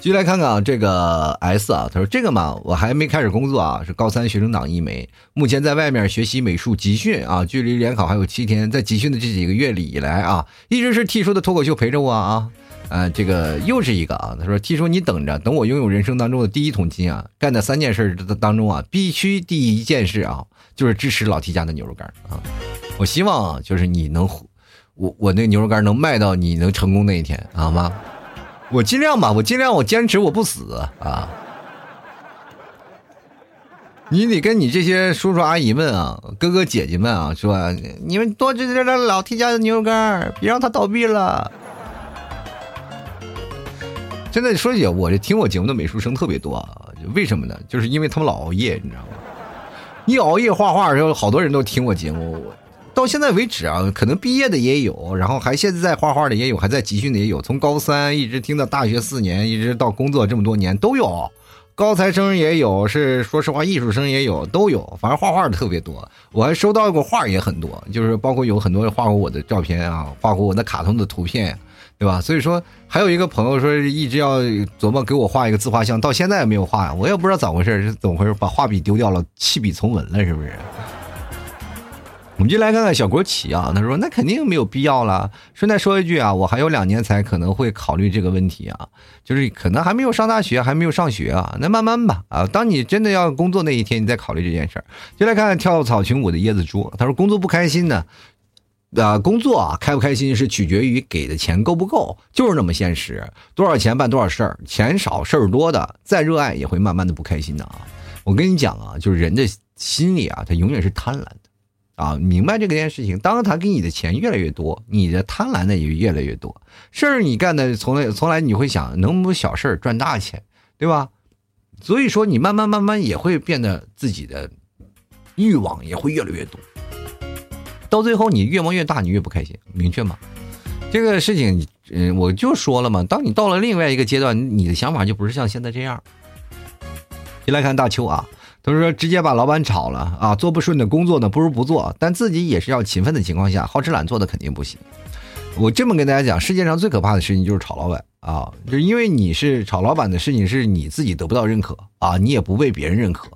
继续来看看啊，这个 S 啊，他说这个嘛，我还没开始工作啊，是高三学生党一枚，目前在外面学习美术集训啊，距离联考还有七天，在集训的这几个月里以来啊，一直是 T 叔的脱口秀陪着我啊，呃，这个又是一个啊，他说：“T 叔，你等着，等我拥有人生当中的第一桶金啊，干的三件事当中啊，必须第一件事啊，就是支持老 T 家的牛肉干啊。我希望就是你能，我我那牛肉干能卖到你能成功那一天，好吗？我尽量吧，我尽量，我坚持，我不死啊。你得跟你这些叔叔阿姨们啊，哥哥姐姐们啊，说你们多支持老 T 家的牛肉干，别让他倒闭了。”现在说起我这听我节目的美术生特别多，为什么呢？就是因为他们老熬夜，你知道吗？一熬夜画画，的时候好多人都听我节目。到现在为止啊，可能毕业的也有，然后还现在在画画的也有，还在集训的也有。从高三一直听到大学四年，一直到工作这么多年都有。高材生也有，是说实话，艺术生也有，都有。反正画画的特别多，我还收到过画也很多，就是包括有很多人画过我的照片啊，画过我的卡通的图片。对吧？所以说，还有一个朋友说一直要琢磨给我画一个自画像，到现在也没有画，我也不知道咋回事，是怎么回事？把画笔丢掉了，弃笔从文了，是不是？我们就来看看小国旗啊，他说那肯定没有必要了。顺带说一句啊，我还有两年才可能会考虑这个问题啊，就是可能还没有上大学，还没有上学啊，那慢慢吧啊。当你真的要工作那一天，你再考虑这件事儿。就来看看跳草裙舞的椰子猪，他说工作不开心呢。啊，工作啊，开不开心是取决于给的钱够不够，就是那么现实。多少钱办多少事儿，钱少事儿多的，再热爱也会慢慢的不开心的啊。我跟你讲啊，就是人的心里啊，他永远是贪婪的啊。明白这个件事情，当他给你的钱越来越多，你的贪婪的也越来越多。事儿你干的从来从来你会想，能不能小事儿赚大钱，对吧？所以说，你慢慢慢慢也会变得自己的欲望也会越来越多。到最后，你越忙越大，你越不开心，明确吗？这个事情，嗯，我就说了嘛。当你到了另外一个阶段，你的想法就不是像现在这样。先来看大秋啊，他说直接把老板炒了啊，做不顺的工作呢，不如不做，但自己也是要勤奋的情况下，好吃懒做的肯定不行。我这么跟大家讲，世界上最可怕的事情就是炒老板啊，就因为你是炒老板的事情，是你自己得不到认可啊，你也不被别人认可，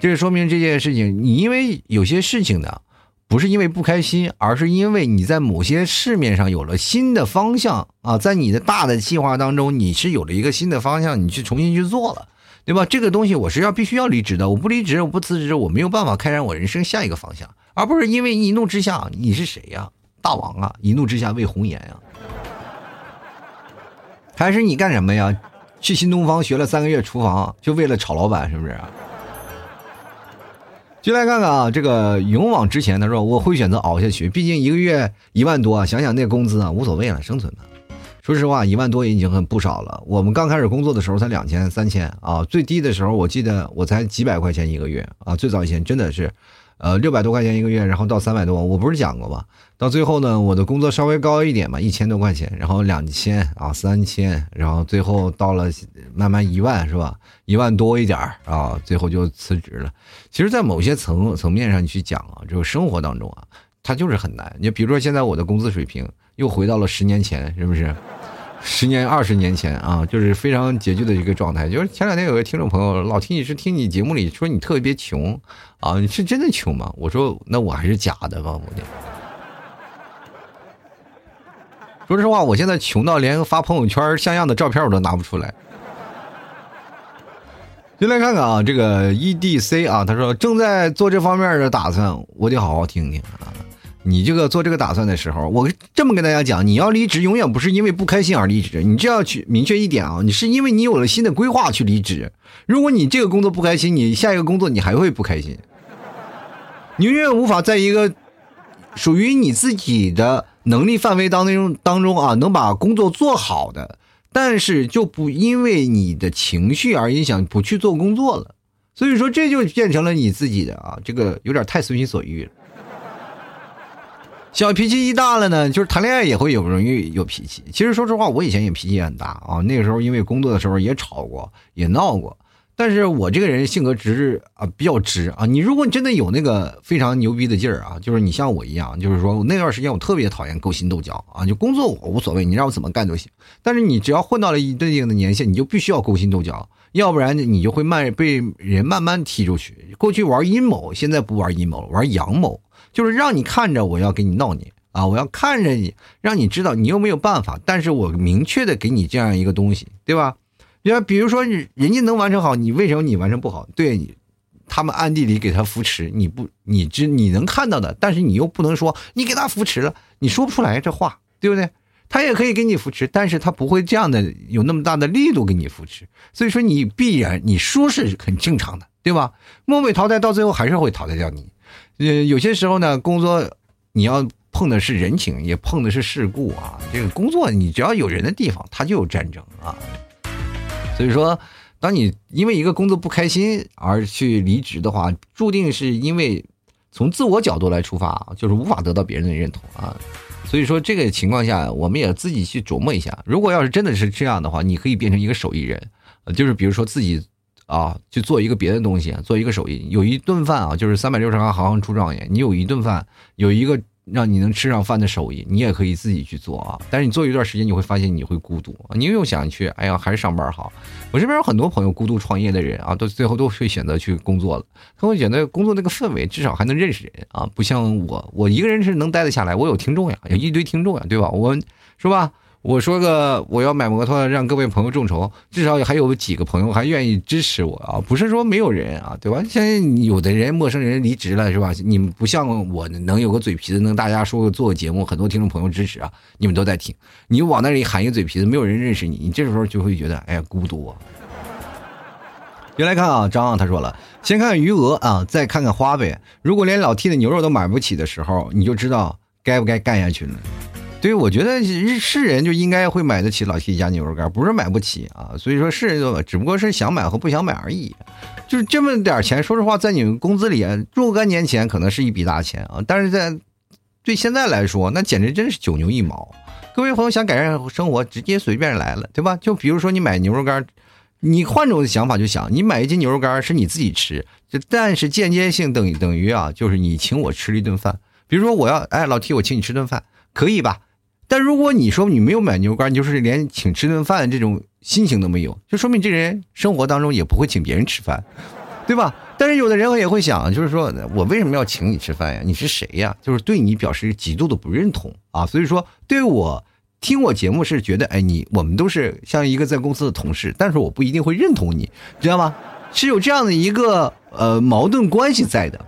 这说明这件事情，你因为有些事情呢。不是因为不开心，而是因为你在某些市面上有了新的方向啊，在你的大的计划当中，你是有了一个新的方向，你去重新去做了，对吧？这个东西我是要必须要离职的，我不离职，我不辞职，我没有办法开展我人生下一个方向，而不是因为一怒之下，你是谁呀？大王啊！一怒之下为红颜呀？还是你干什么呀？去新东方学了三个月厨房，就为了炒老板，是不是？就来看看啊，这个勇往直前。他说：“我会选择熬下去，毕竟一个月一万多啊，想想那工资啊，无所谓了，生存吧。说实话，一万多也已经很不少了。我们刚开始工作的时候才两千、三千啊，最低的时候我记得我才几百块钱一个月啊。最早以前真的是，呃，六百多块钱一个月，然后到三百多，我不是讲过吗？到最后呢，我的工作稍微高一点嘛，一千多块钱，然后两千啊，三千，然后最后到了慢慢一万，是吧？一万多一点啊，最后就辞职了。其实，在某些层层面上去讲啊，就是生活当中啊，它就是很难。你比如说，现在我的工资水平又回到了十年前，是不是？十年、二十年前啊，就是非常拮据的一个状态。就是前两天有个听众朋友老听你是听你节目里说你特别穷啊，你是真的穷吗？我说那我还是假的吧，我得。说实话，我现在穷到连发朋友圈像样的照片我都拿不出来。就来看看啊，这个 E D C 啊，他说正在做这方面的打算，我得好好听听啊。你这个做这个打算的时候，我这么跟大家讲，你要离职，永远不是因为不开心而离职，你这要去明确一点啊，你是因为你有了新的规划去离职。如果你这个工作不开心，你下一个工作你还会不开心，你永远无法在一个属于你自己的。能力范围当中当中啊，能把工作做好的，但是就不因为你的情绪而影响不去做工作了，所以说这就变成了你自己的啊，这个有点太随心所欲了。小脾气一大了呢，就是谈恋爱也会有容易有脾气。其实说实话，我以前也脾气很大啊，那个时候因为工作的时候也吵过，也闹过。但是我这个人性格直啊，比较直啊。你如果你真的有那个非常牛逼的劲儿啊，就是你像我一样，就是说那段时间我特别讨厌勾心斗角啊。就工作我无所谓，你让我怎么干都行。但是你只要混到了一定的年限，你就必须要勾心斗角，要不然你就会慢被人慢慢踢出去。过去玩阴谋，现在不玩阴谋，玩阳谋，就是让你看着我要给你闹你啊，我要看着你，让你知道你又没有办法，但是我明确的给你这样一个东西，对吧？要比如说人家能完成好，你为什么你完成不好？对你，他们暗地里给他扶持，你不，你知你能看到的，但是你又不能说你给他扶持了，你说不出来这话，对不对？他也可以给你扶持，但是他不会这样的有那么大的力度给你扶持，所以说你必然你说是很正常的，对吧？末位淘汰到最后还是会淘汰掉你。呃，有些时候呢，工作你要碰的是人情，也碰的是事故啊。这个工作你只要有人的地方，它就有战争啊。所以说，当你因为一个工作不开心而去离职的话，注定是因为从自我角度来出发，就是无法得到别人的认同啊。所以说，这个情况下，我们也自己去琢磨一下。如果要是真的是这样的话，你可以变成一个手艺人，就是比如说自己啊，去做一个别的东西，做一个手艺，有一顿饭啊，就是三百六十行，行行出状元。你有一顿饭，有一个。让你能吃上饭的手艺，你也可以自己去做啊。但是你做一段时间，你会发现你会孤独，你又想去，哎呀，还是上班好。我这边有很多朋友孤独创业的人啊，都最后都会选择去工作了。他会觉得工作那个氛围，至少还能认识人啊，不像我，我一个人是能待得下来。我有听众呀，有一堆听众呀，对吧？我是吧？我说个我要买摩托，让各位朋友众筹，至少还有几个朋友还愿意支持我啊！不是说没有人啊，对吧？现在有的人陌生人离职了是吧？你们不像我能有个嘴皮子，能大家说做个节目，很多听众朋友支持啊，你们都在听。你往那里喊一个嘴皮子，没有人认识你，你这时候就会觉得哎呀孤独啊。别来看啊，张啊他说了，先看看余额啊，再看看花呗。如果连老 T 的牛肉都买不起的时候，你就知道该不该干下去了。对，我觉得是人就应该会买得起老 T 家牛肉干，不是买不起啊。所以说是人只不过是想买和不想买而已。就是这么点钱，说实话，在你们工资里，若干年前可能是一笔大钱啊，但是在对现在来说，那简直真是九牛一毛。各位朋友想改善生活，直接随便来了，对吧？就比如说你买牛肉干，你换种想法就想，你买一斤牛肉干是你自己吃，就但是间接性等于等于啊，就是你请我吃了一顿饭。比如说我要哎老 T，我请你吃顿饭，可以吧？但如果你说你没有买牛肉干，你就是连请吃顿饭这种心情都没有，就说明这人生活当中也不会请别人吃饭，对吧？但是有的人也会想，就是说我为什么要请你吃饭呀？你是谁呀？就是对你表示极度的不认同啊！所以说，对我听我节目是觉得，哎，你我们都是像一个在公司的同事，但是我不一定会认同你，知道吗？是有这样的一个呃矛盾关系在的。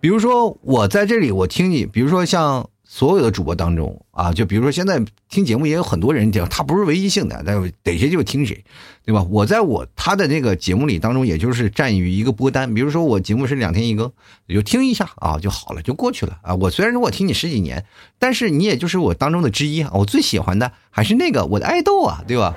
比如说我在这里，我听你，比如说像。所有的主播当中啊，就比如说现在听节目也有很多人讲，他不是唯一性的，那逮谁就听谁，对吧？我在我他的那个节目里当中，也就是占于一个播单。比如说我节目是两天一更，就听一下啊就好了，就过去了啊。我虽然说我听你十几年，但是你也就是我当中的之一啊。我最喜欢的还是那个我的爱豆啊，对吧？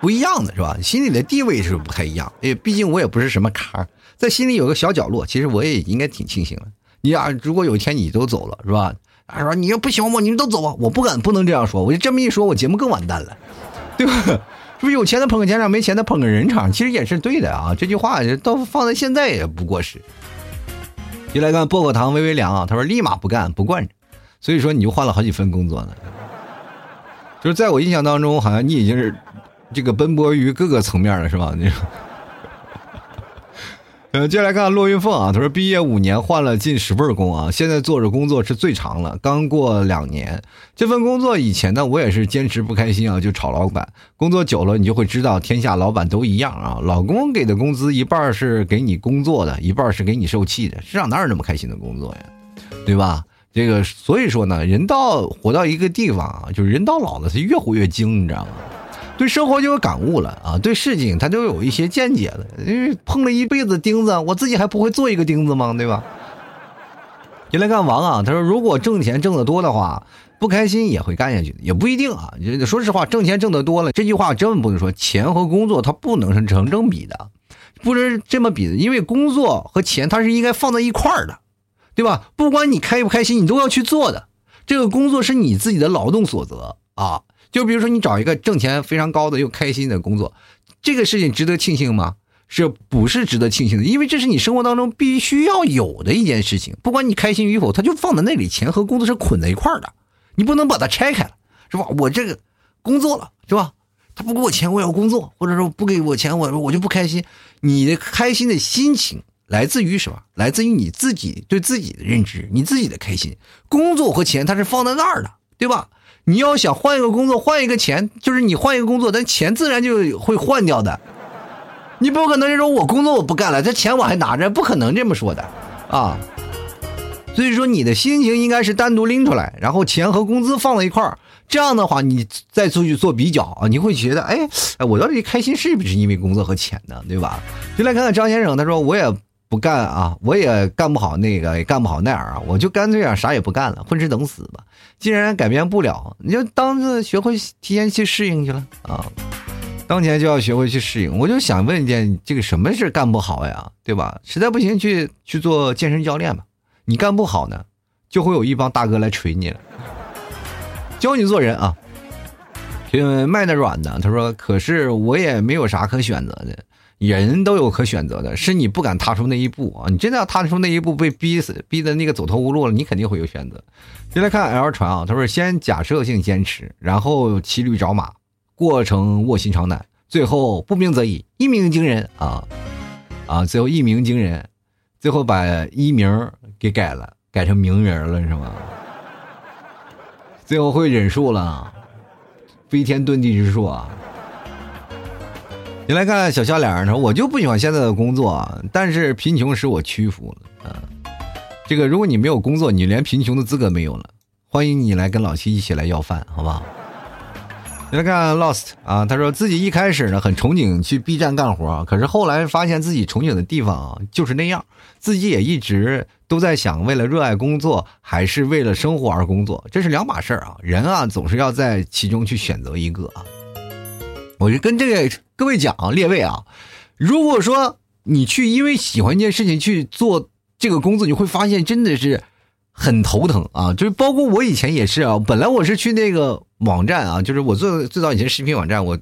不一样的是吧？心里的地位是不太一样，因为毕竟我也不是什么咖，在心里有个小角落，其实我也应该挺庆幸的。你啊，如果有一天你都走了，是吧？他说你要不喜欢我，你们都走吧。我不敢，不能这样说。我就这么一说，我节目更完蛋了，对吧？是不是有钱的捧个钱场，没钱的捧个人场？其实也是对的啊。这句话到放在现在也不过时。就来看薄荷糖微微凉啊，他说立马不干不惯着，所以说你就换了好几份工作呢。就是在我印象当中，好像你已经是这个奔波于各个层面了，是吧？你。呃，接下来看看骆云凤啊，他说毕业五年换了近十份工啊，现在做着工作是最长了，刚过两年。这份工作以前呢，我也是坚持不开心啊，就吵老板。工作久了，你就会知道天下老板都一样啊。老公给的工资一半是给你工作的，一半是给你受气的，世上哪有那么开心的工作呀？对吧？这个所以说呢，人到活到一个地方啊，就是人到老了，他越活越精，你知道吗？对生活就有感悟了啊，对事情他都有一些见解了。因为碰了一辈子钉子，我自己还不会做一个钉子吗？对吧？你来看王啊，他说如果挣钱挣得多的话，不开心也会干下去，也不一定啊。说实话，挣钱挣得多了，这句话真不能说钱和工作它不能是成正比的，不是这么比的。因为工作和钱它是应该放在一块儿的，对吧？不管你开不开心，你都要去做的。这个工作是你自己的劳动所得啊。就比如说，你找一个挣钱非常高的又开心的工作，这个事情值得庆幸吗？是不是值得庆幸的？因为这是你生活当中必须要有的一件事情，不管你开心与否，它就放在那里，钱和工作是捆在一块儿的，你不能把它拆开了，是吧？我这个工作了，是吧？他不给我钱，我要工作，或者说不给我钱，我我就不开心。你的开心的心情来自于什么？来自于你自己对自己的认知，你自己的开心。工作和钱它是放在那儿的，对吧？你要想换一个工作，换一个钱，就是你换一个工作，但钱自然就会换掉的。你不可能说我工作我不干了，这钱我还拿着，不可能这么说的啊。所以说，你的心情应该是单独拎出来，然后钱和工资放在一块儿。这样的话，你再出去做比较啊，你会觉得，哎，哎，我到底开心是不是因为工作和钱呢？对吧？就来看看张先生，他说我也不干啊，我也干不好那个，也干不好那样啊，我就干脆啊，啥也不干了，混吃等死吧。既然改变不了，你就当是学会提前去适应去了啊。当前就要学会去适应。我就想问一件，这个什么是干不好呀？对吧？实在不行，去去做健身教练吧。你干不好呢，就会有一帮大哥来锤你了，教你做人啊。卖的软的，他说：“可是我也没有啥可选择的，人都有可选择的，是你不敢踏出那一步啊！你真的要踏出那一步，被逼死，逼的那个走投无路了，你肯定会有选择。”就来看 L 船啊，他说：“先假设性坚持，然后骑驴找马，过程卧薪尝胆，最后不鸣则已，一鸣惊人啊啊！最后一鸣惊人，最后把一鸣。”给改了，改成名人了是吗？最后会忍术了，飞天遁地之术啊！你来看小笑脸他说：“我就不喜欢现在的工作，但是贫穷使我屈服了。”啊，这个如果你没有工作，你连贫穷的资格没有了。欢迎你来跟老七一起来要饭，好不好？你来看 Lost 啊，他说自己一开始呢很憧憬去 B 站干活，可是后来发现自己憧憬的地方就是那样，自己也一直。都在想，为了热爱工作还是为了生活而工作，这是两码事儿啊！人啊，总是要在其中去选择一个啊。我就跟这个各位讲，列位啊，如果说你去因为喜欢一件事情去做这个工作，你会发现真的是很头疼啊！就是包括我以前也是啊，本来我是去那个网站啊，就是我做最早以前视频网站我。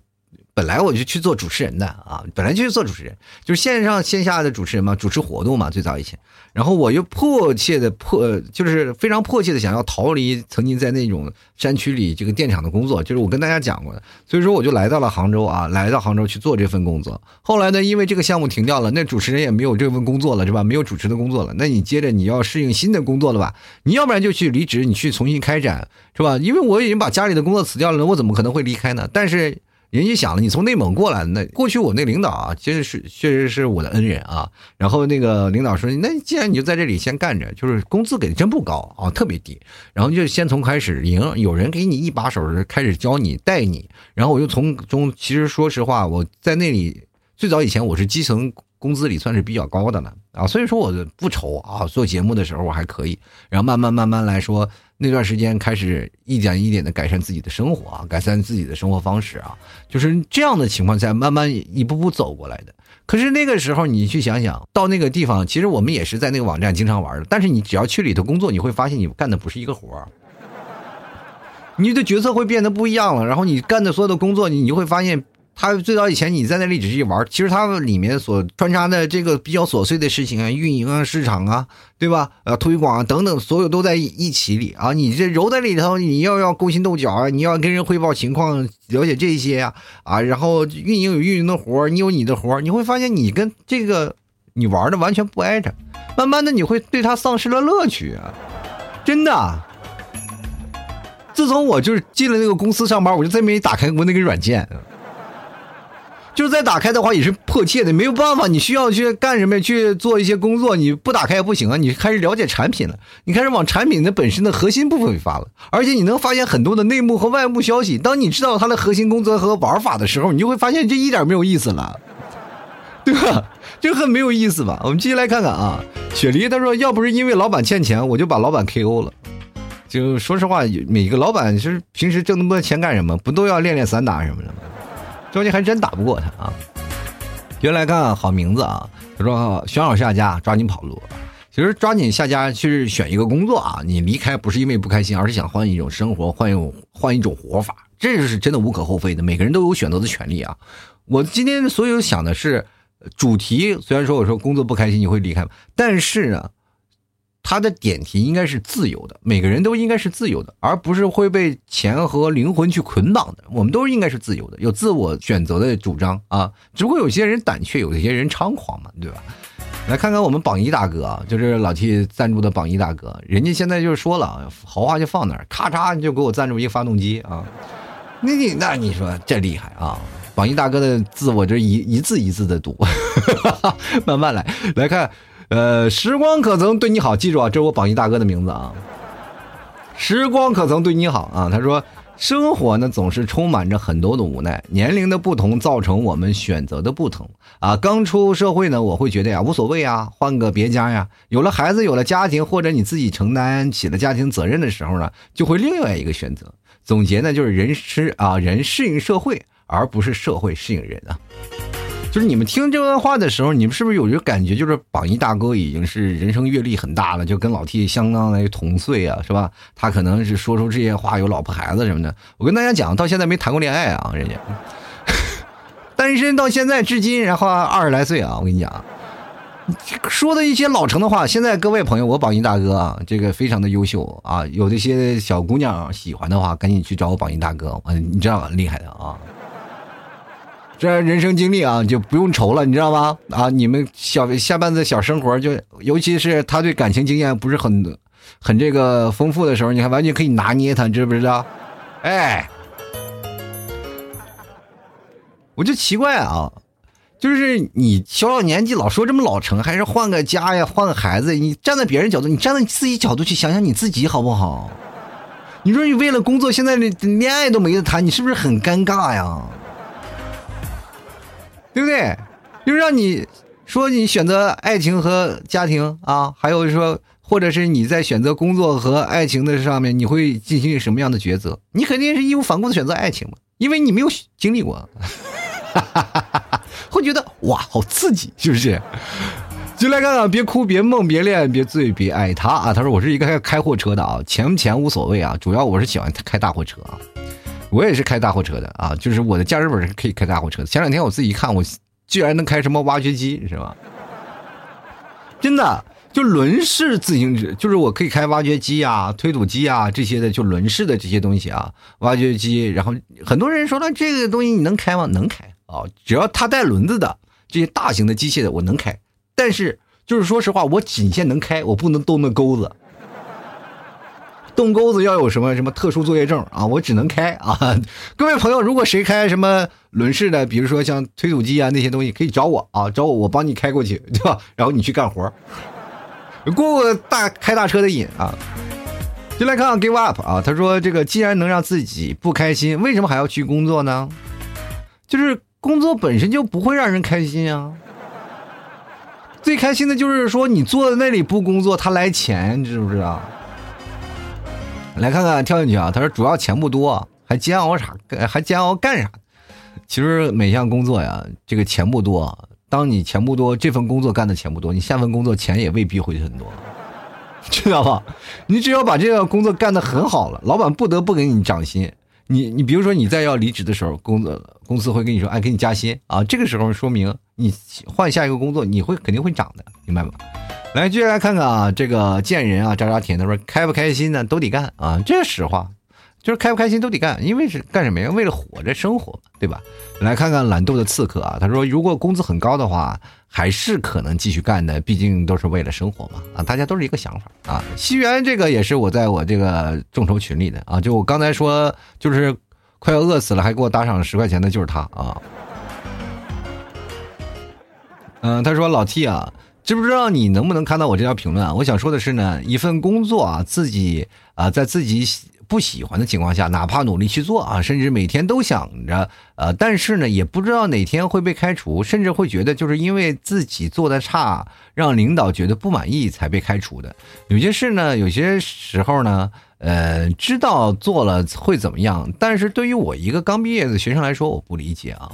本来我就去做主持人的啊，本来就是做主持人，就是线上线下的主持人嘛，主持活动嘛，最早以前。然后我又迫切的迫，就是非常迫切的想要逃离曾经在那种山区里这个电厂的工作，就是我跟大家讲过的。所以说我就来到了杭州啊，来到杭州去做这份工作。后来呢，因为这个项目停掉了，那主持人也没有这份工作了，是吧？没有主持的工作了，那你接着你要适应新的工作了吧？你要不然就去离职，你去重新开展，是吧？因为我已经把家里的工作辞掉了，我怎么可能会离开呢？但是。人家想了，你从内蒙过来，那过去我那领导啊，其实是确实是我的恩人啊。然后那个领导说，那既然你就在这里先干着，就是工资给的真不高啊，特别低。然后就先从开始赢，有人给你一把手开始教你带你。然后我就从中，其实说实话，我在那里最早以前我是基层工资里算是比较高的了啊，所以说我不愁啊。做节目的时候我还可以，然后慢慢慢慢来说。那段时间开始一点一点的改善自己的生活啊，改善自己的生活方式啊，就是这样的情况下慢慢一步步走过来的。可是那个时候你去想想，到那个地方，其实我们也是在那个网站经常玩的，但是你只要去里头工作，你会发现你干的不是一个活儿，你的角色会变得不一样了，然后你干的所有的工作，你你就会发现。他最早以前你在那里只是一玩，其实他们里面所穿插的这个比较琐碎的事情啊，运营啊、市场啊，对吧？呃，推广啊等等，所有都在一起里啊。你这揉在里头，你要要勾心斗角啊，你要跟人汇报情况，了解这些呀啊。然后运营有运营的活你有你的活你会发现你跟这个你玩的完全不挨着，慢慢的你会对他丧失了乐趣啊，真的。自从我就是进了那个公司上班，我就再没打开过那个软件。就是再打开的话也是迫切的，没有办法，你需要去干什么？去做一些工作，你不打开也不行啊！你开始了解产品了，你开始往产品的本身的核心部分发了，而且你能发现很多的内幕和外部消息。当你知道它的核心工作和玩法的时候，你就会发现这一点没有意思了，对吧？就很没有意思吧？我们继续来看看啊，雪梨他说，要不是因为老板欠钱，我就把老板 KO 了。就说实话，每个老板是平时挣那么多钱干什么？不都要练练散打什么的吗？中间还真打不过他啊！原来看好名字啊，他说选好下家，抓紧跑路。其实抓紧下家是选一个工作啊，你离开不是因为不开心，而是想换一种生活，换一种换一种活法，这是真的无可厚非的。每个人都有选择的权利啊！我今天所有想的是主题，虽然说我说工作不开心你会离开，但是呢。他的点题应该是自由的，每个人都应该是自由的，而不是会被钱和灵魂去捆绑的。我们都应该是自由的，有自我选择的主张啊。只不过有些人胆怯，有些人猖狂嘛，对吧？来看看我们榜一大哥啊，就是老 T 赞助的榜一大哥，人家现在就说了，豪华就放那儿，咔嚓就给我赞助一个发动机啊。那你那你说这厉害啊！榜一大哥的字我这一一字一字的读，慢慢来来看。呃，时光可曾对你好？记住啊，这是我榜一大哥的名字啊。时光可曾对你好啊？他说。生活呢，总是充满着很多的无奈。年龄的不同，造成我们选择的不同啊。刚出社会呢，我会觉得呀，无所谓啊，换个别家呀。有了孩子，有了家庭，或者你自己承担起了家庭责任的时候呢，就会另外一个选择。总结呢，就是人吃啊，人适应社会，而不是社会适应人啊。就是你们听这段话的时候，你们是不是有一个感觉？就是榜一大哥已经是人生阅历很大了，就跟老 T 相当于同岁啊，是吧？他可能是说出这些话，有老婆孩子什么的。我跟大家讲，到现在没谈过恋爱啊，人家 单身到现在至今，然后二十来岁啊，我跟你讲，说的一些老成的话。现在各位朋友，我榜一大哥啊，这个非常的优秀啊，有这些小姑娘喜欢的话，赶紧去找我榜一大哥，嗯，你知道厉害的啊。这人生经历啊，就不用愁了，你知道吗？啊，你们小下半子小生活，就尤其是他对感情经验不是很很这个丰富的时候，你还完全可以拿捏他，知不知道？哎，我就奇怪啊，就是你小小年纪老说这么老成，还是换个家呀，换个孩子？你站在别人角度，你站在自己角度去想想你自己好不好？你说你为了工作，现在连恋爱都没得谈，你是不是很尴尬呀？对不对？就是让你说你选择爱情和家庭啊，还有说，或者是你在选择工作和爱情的上面，你会进行什么样的抉择？你肯定是义无反顾的选择爱情嘛，因为你没有经历过，会觉得哇，好刺激，是不是？就来看看，别哭，别梦，别恋，别醉，别爱他啊！他说我是一个开货车的啊，钱不钱无所谓啊，主要我是喜欢开大货车啊。我也是开大货车的啊，就是我的驾驶本是可以开大货车的。前两天我自己一看，我居然能开什么挖掘机，是吧？真的，就轮式自行车，就是我可以开挖掘机啊、推土机啊这些的，就轮式的这些东西啊，挖掘机。然后很多人说那这个东西你能开吗？能开啊，只要它带轮子的这些大型的机械的我能开，但是就是说实话，我仅限能开，我不能动那钩子。动钩子要有什么什么特殊作业证啊？我只能开啊！各位朋友，如果谁开什么轮式的，比如说像推土机啊那些东西，可以找我啊，找我，我帮你开过去，对吧？然后你去干活，过过大开大车的瘾啊！就来看看 Give Up 啊，他说这个既然能让自己不开心，为什么还要去工作呢？就是工作本身就不会让人开心啊！最开心的就是说你坐在那里不工作，他来钱，你知不知道？来看看跳进去啊！他说主要钱不多，还煎熬啥？还煎熬干啥？其实每项工作呀，这个钱不多。当你钱不多，这份工作干的钱不多，你下份工作钱也未必会很多，知道吧？你只要把这个工作干的很好了，老板不得不给你涨薪。你你比如说你在要离职的时候，工作公司会跟你说，哎，给你加薪啊。这个时候说明你换下一个工作，你会肯定会涨的，明白吗？来，接下来看看啊，这个贱人啊，渣渣铁，他说开不开心呢，都得干啊，这是实话，就是开不开心都得干，因为是干什么呀？为了活着生活，对吧？来看看懒惰的刺客啊，他说如果工资很高的话，还是可能继续干的，毕竟都是为了生活嘛啊，大家都是一个想法啊。西元这个也是我在我这个众筹群里的啊，就我刚才说就是快要饿死了，还给我打赏十块钱的就是他啊。嗯，他说老 T 啊。知不知道你能不能看到我这条评论啊？我想说的是呢，一份工作啊，自己啊，在自己不喜欢的情况下，哪怕努力去做啊，甚至每天都想着，呃，但是呢，也不知道哪天会被开除，甚至会觉得就是因为自己做的差，让领导觉得不满意才被开除的。有些事呢，有些时候呢，呃，知道做了会怎么样，但是对于我一个刚毕业的学生来说，我不理解啊。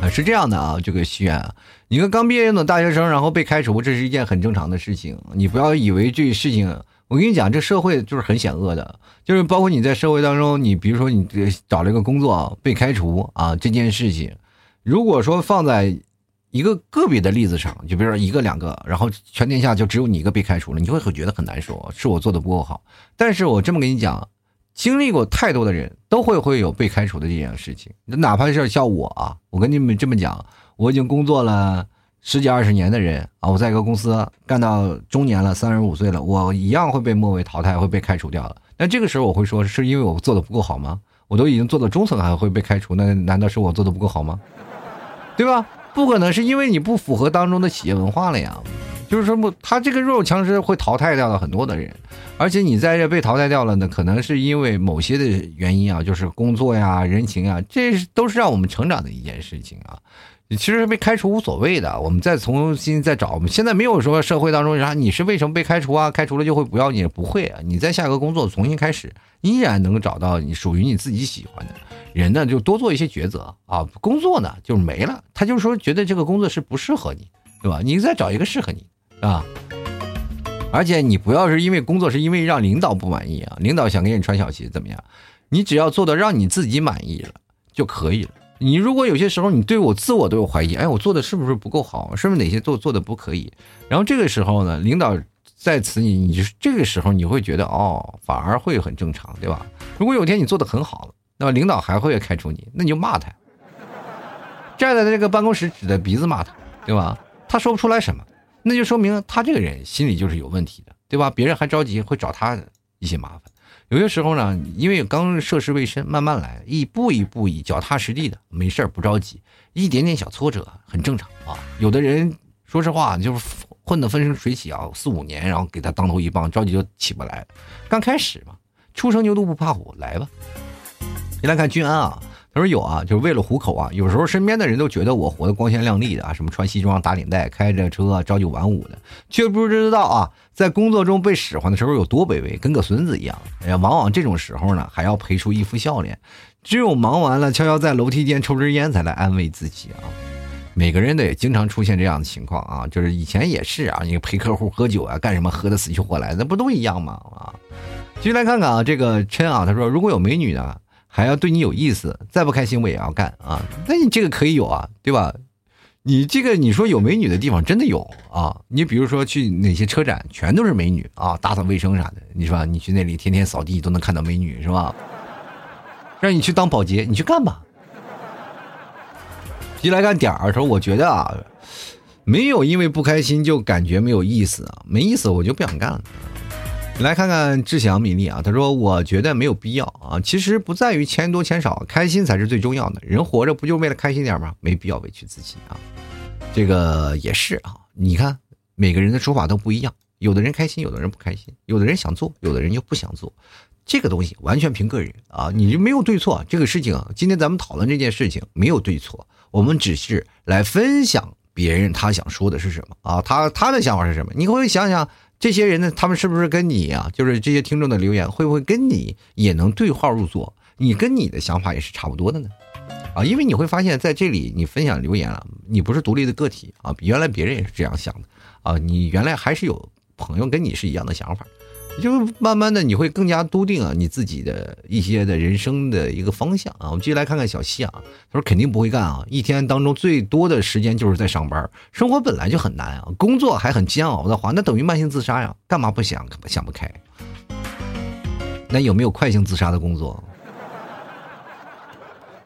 啊，是这样的啊，这个西远你。个刚毕业的大学生，然后被开除，这是一件很正常的事情。你不要以为这事情，我跟你讲，这社会就是很险恶的，就是包括你在社会当中，你比如说你找了一个工作被开除啊，这件事情，如果说放在一个个别的例子上，就比如说一个两个，然后全天下就只有你一个被开除了，你会很觉得很难受，是我做的不够好。但是我这么跟你讲，经历过太多的人都会会有被开除的这件事情，哪怕是像我啊，我跟你们这么讲。我已经工作了十几二十年的人啊，我在一个公司干到中年了，三十五岁了，我一样会被末位淘汰，会被开除掉了。那这个时候我会说，是因为我做的不够好吗？我都已经做到中层，还会被开除，那难道是我做的不够好吗？对吧？不可能是因为你不符合当中的企业文化了呀。就是说，不，他这个弱肉强食会淘汰掉了很多的人，而且你在这被淘汰掉了呢，可能是因为某些的原因啊，就是工作呀、人情啊，这都是让我们成长的一件事情啊。你其实被开除无所谓的，我们再重新再找。我们现在没有说社会当中啥，你是为什么被开除啊？开除了就会不要你？不会啊，你在下个工作重新开始，依然能够找到你属于你自己喜欢的人呢。就多做一些抉择啊，工作呢就没了。他就说觉得这个工作是不适合你，对吧？你再找一个适合你啊。而且你不要是因为工作是因为让领导不满意啊，领导想给你穿小鞋怎么样？你只要做到让你自己满意了就可以了。你如果有些时候你对我自我都有怀疑，哎，我做的是不是不够好？是不是哪些做做的不可以？然后这个时候呢，领导在此你，你就这个时候你会觉得哦，反而会很正常，对吧？如果有天你做的很好了，那么领导还会开除你，那你就骂他，站在这个办公室指着鼻子骂他，对吧？他说不出来什么，那就说明他这个人心里就是有问题的，对吧？别人还着急会找他一些麻烦。有些时候呢，因为刚涉世未深，慢慢来，一步一步以脚踏实地的，没事儿不着急，一点点小挫折很正常啊。有的人说实话就是混得风生水起啊，四五年，然后给他当头一棒，着急就起不来。刚开始嘛，初生牛犊不怕虎，来吧。你来看君安啊。他说有啊，就是为了糊口啊。有时候身边的人都觉得我活得光鲜亮丽的啊，什么穿西装打领带，开着车朝九晚五的，却不知道啊，在工作中被使唤的时候有多卑微，跟个孙子一样。哎呀，往往这种时候呢，还要陪出一副笑脸。只有忙完了，悄悄在楼梯间抽根烟，才来安慰自己啊。每个人的也经常出现这样的情况啊，就是以前也是啊，你陪客户喝酒啊，干什么喝的死去活来，那不都一样吗？啊，继续来看看啊，这个琛啊，他说如果有美女呢？还要对你有意思，再不开心我也要干啊！那你这个可以有啊，对吧？你这个你说有美女的地方真的有啊！你比如说去哪些车展，全都是美女啊，打扫卫生啥的，你说你去那里天天扫地都能看到美女是吧？让你去当保洁，你去干吧。一来干点儿的时候，我觉得啊，没有因为不开心就感觉没有意思啊，没意思我就不想干了。来看看志祥米粒啊，他说：“我觉得没有必要啊，其实不在于钱多钱少，开心才是最重要的。人活着不就为了开心点吗？没必要委屈自己啊。这个也是啊，你看每个人的说法都不一样，有的人开心，有的人不开心，有的人想做，有的人又不想做。这个东西完全凭个人啊，你就没有对错。这个事情，今天咱们讨论这件事情没有对错，我们只是来分享别人他想说的是什么啊，他他的想法是什么？你会想想。”这些人呢，他们是不是跟你啊？就是这些听众的留言，会不会跟你也能对号入座？你跟你的想法也是差不多的呢？啊，因为你会发现在这里，你分享留言了，你不是独立的个体啊，原来别人也是这样想的啊，你原来还是有朋友跟你是一样的想法。就慢慢的你会更加笃定啊，你自己的一些的人生的一个方向啊。我们继续来看看小西啊，他说肯定不会干啊，一天当中最多的时间就是在上班，生活本来就很难啊，工作还很煎熬的话，那等于慢性自杀呀，干嘛不想想不开？那有没有快性自杀的工作？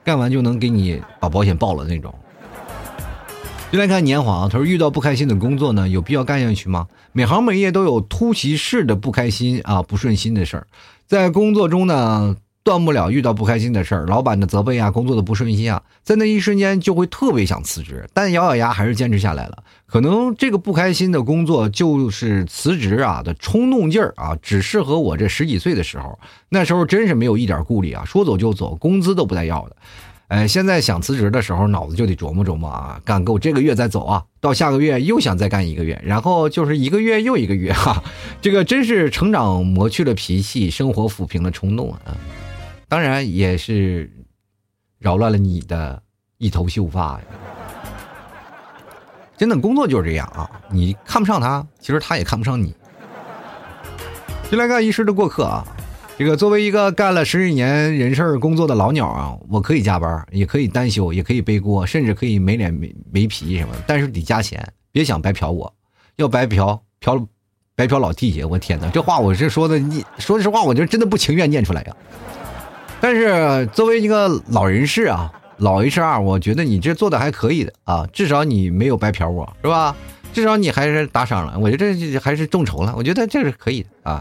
干完就能给你把保险报了那种？就来看年华，他说遇到不开心的工作呢，有必要干下去吗？每行每业都有突袭式的不开心啊，不顺心的事儿，在工作中呢，断不了遇到不开心的事儿，老板的责备啊，工作的不顺心啊，在那一瞬间就会特别想辞职，但咬咬牙还是坚持下来了。可能这个不开心的工作就是辞职啊的冲动劲儿啊，只适合我这十几岁的时候，那时候真是没有一点顾虑啊，说走就走，工资都不带要的。哎，现在想辞职的时候，脑子就得琢磨琢磨啊，干够这个月再走啊，到下个月又想再干一个月，然后就是一个月又一个月哈，这个真是成长磨去了脾气，生活抚平了冲动啊，当然也是扰乱了你的一头秀发呀。真的，工作就是这样啊，你看不上他，其实他也看不上你。就来看一时的过客啊。这个作为一个干了十几年人事工作的老鸟啊，我可以加班，也可以单休，也可以背锅，甚至可以没脸没没皮什么，但是得加钱，别想白嫖我，要白嫖嫖白嫖老弟兄，我天哪，这话我是说的，你说实话，我就真的不情愿念出来呀。但是作为一个老人士啊，老 HR，我觉得你这做的还可以的啊，至少你没有白嫖我，是吧？至少你还是打赏了，我觉得这还是众筹了，我觉得这是可以的啊。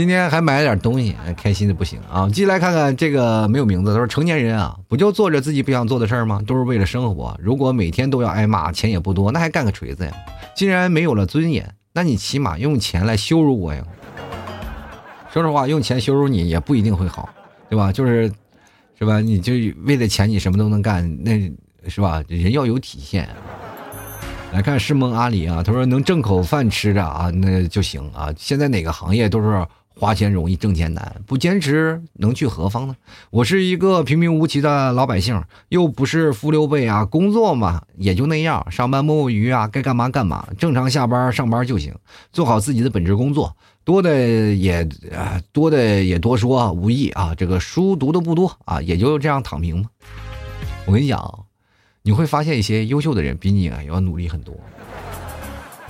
今天还买了点东西，开心的不行啊！继续来看看这个没有名字，他说成年人啊，不就做着自己不想做的事儿吗？都是为了生活。如果每天都要挨骂，钱也不多，那还干个锤子呀！既然没有了尊严，那你起码用钱来羞辱我呀！说实话，用钱羞辱你也不一定会好，对吧？就是，是吧？你就为了钱，你什么都能干，那是吧？人要有体现。来看世梦阿里啊，他说能挣口饭吃着啊，那就行啊。现在哪个行业都是。花钱容易挣钱难，不坚持能去何方呢？我是一个平平无奇的老百姓，又不是富六辈啊。工作嘛，也就那样，上班摸摸鱼啊，该干嘛干嘛，正常下班上班就行，做好自己的本职工作。多的也啊，多的也多说无益啊。这个书读的不多啊，也就这样躺平嘛。我跟你讲，你会发现一些优秀的人比你啊要努力很多。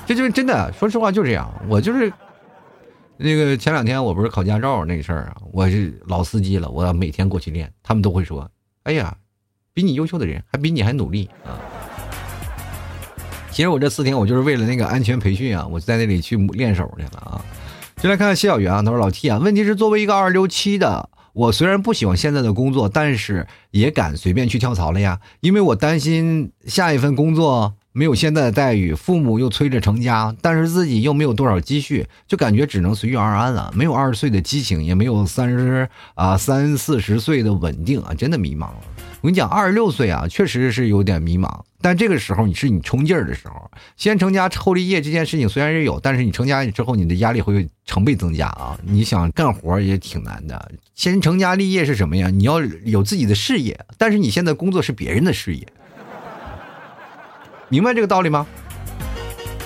这就是真的，说实话就这样。我就是。那个前两天我不是考驾照那事儿啊，我是老司机了，我要每天过去练。他们都会说：“哎呀，比你优秀的人还比你还努力啊！”其实我这四天我就是为了那个安全培训啊，我在那里去练手去了啊。就来看看谢小元啊，他说：“老 T 啊，问题是作为一个二六七的，我虽然不喜欢现在的工作，但是也敢随便去跳槽了呀，因为我担心下一份工作。”没有现在的待遇，父母又催着成家，但是自己又没有多少积蓄，就感觉只能随遇而安了。没有二十岁的激情，也没有三十啊三四十岁的稳定啊，真的迷茫。我跟你讲，二十六岁啊，确实是有点迷茫。但这个时候你是你冲劲儿的时候，先成家后立业这件事情虽然是有，但是你成家之后你的压力会成倍增加啊！你想干活也挺难的。先成家立业是什么呀？你要有自己的事业，但是你现在工作是别人的事业。明白这个道理吗？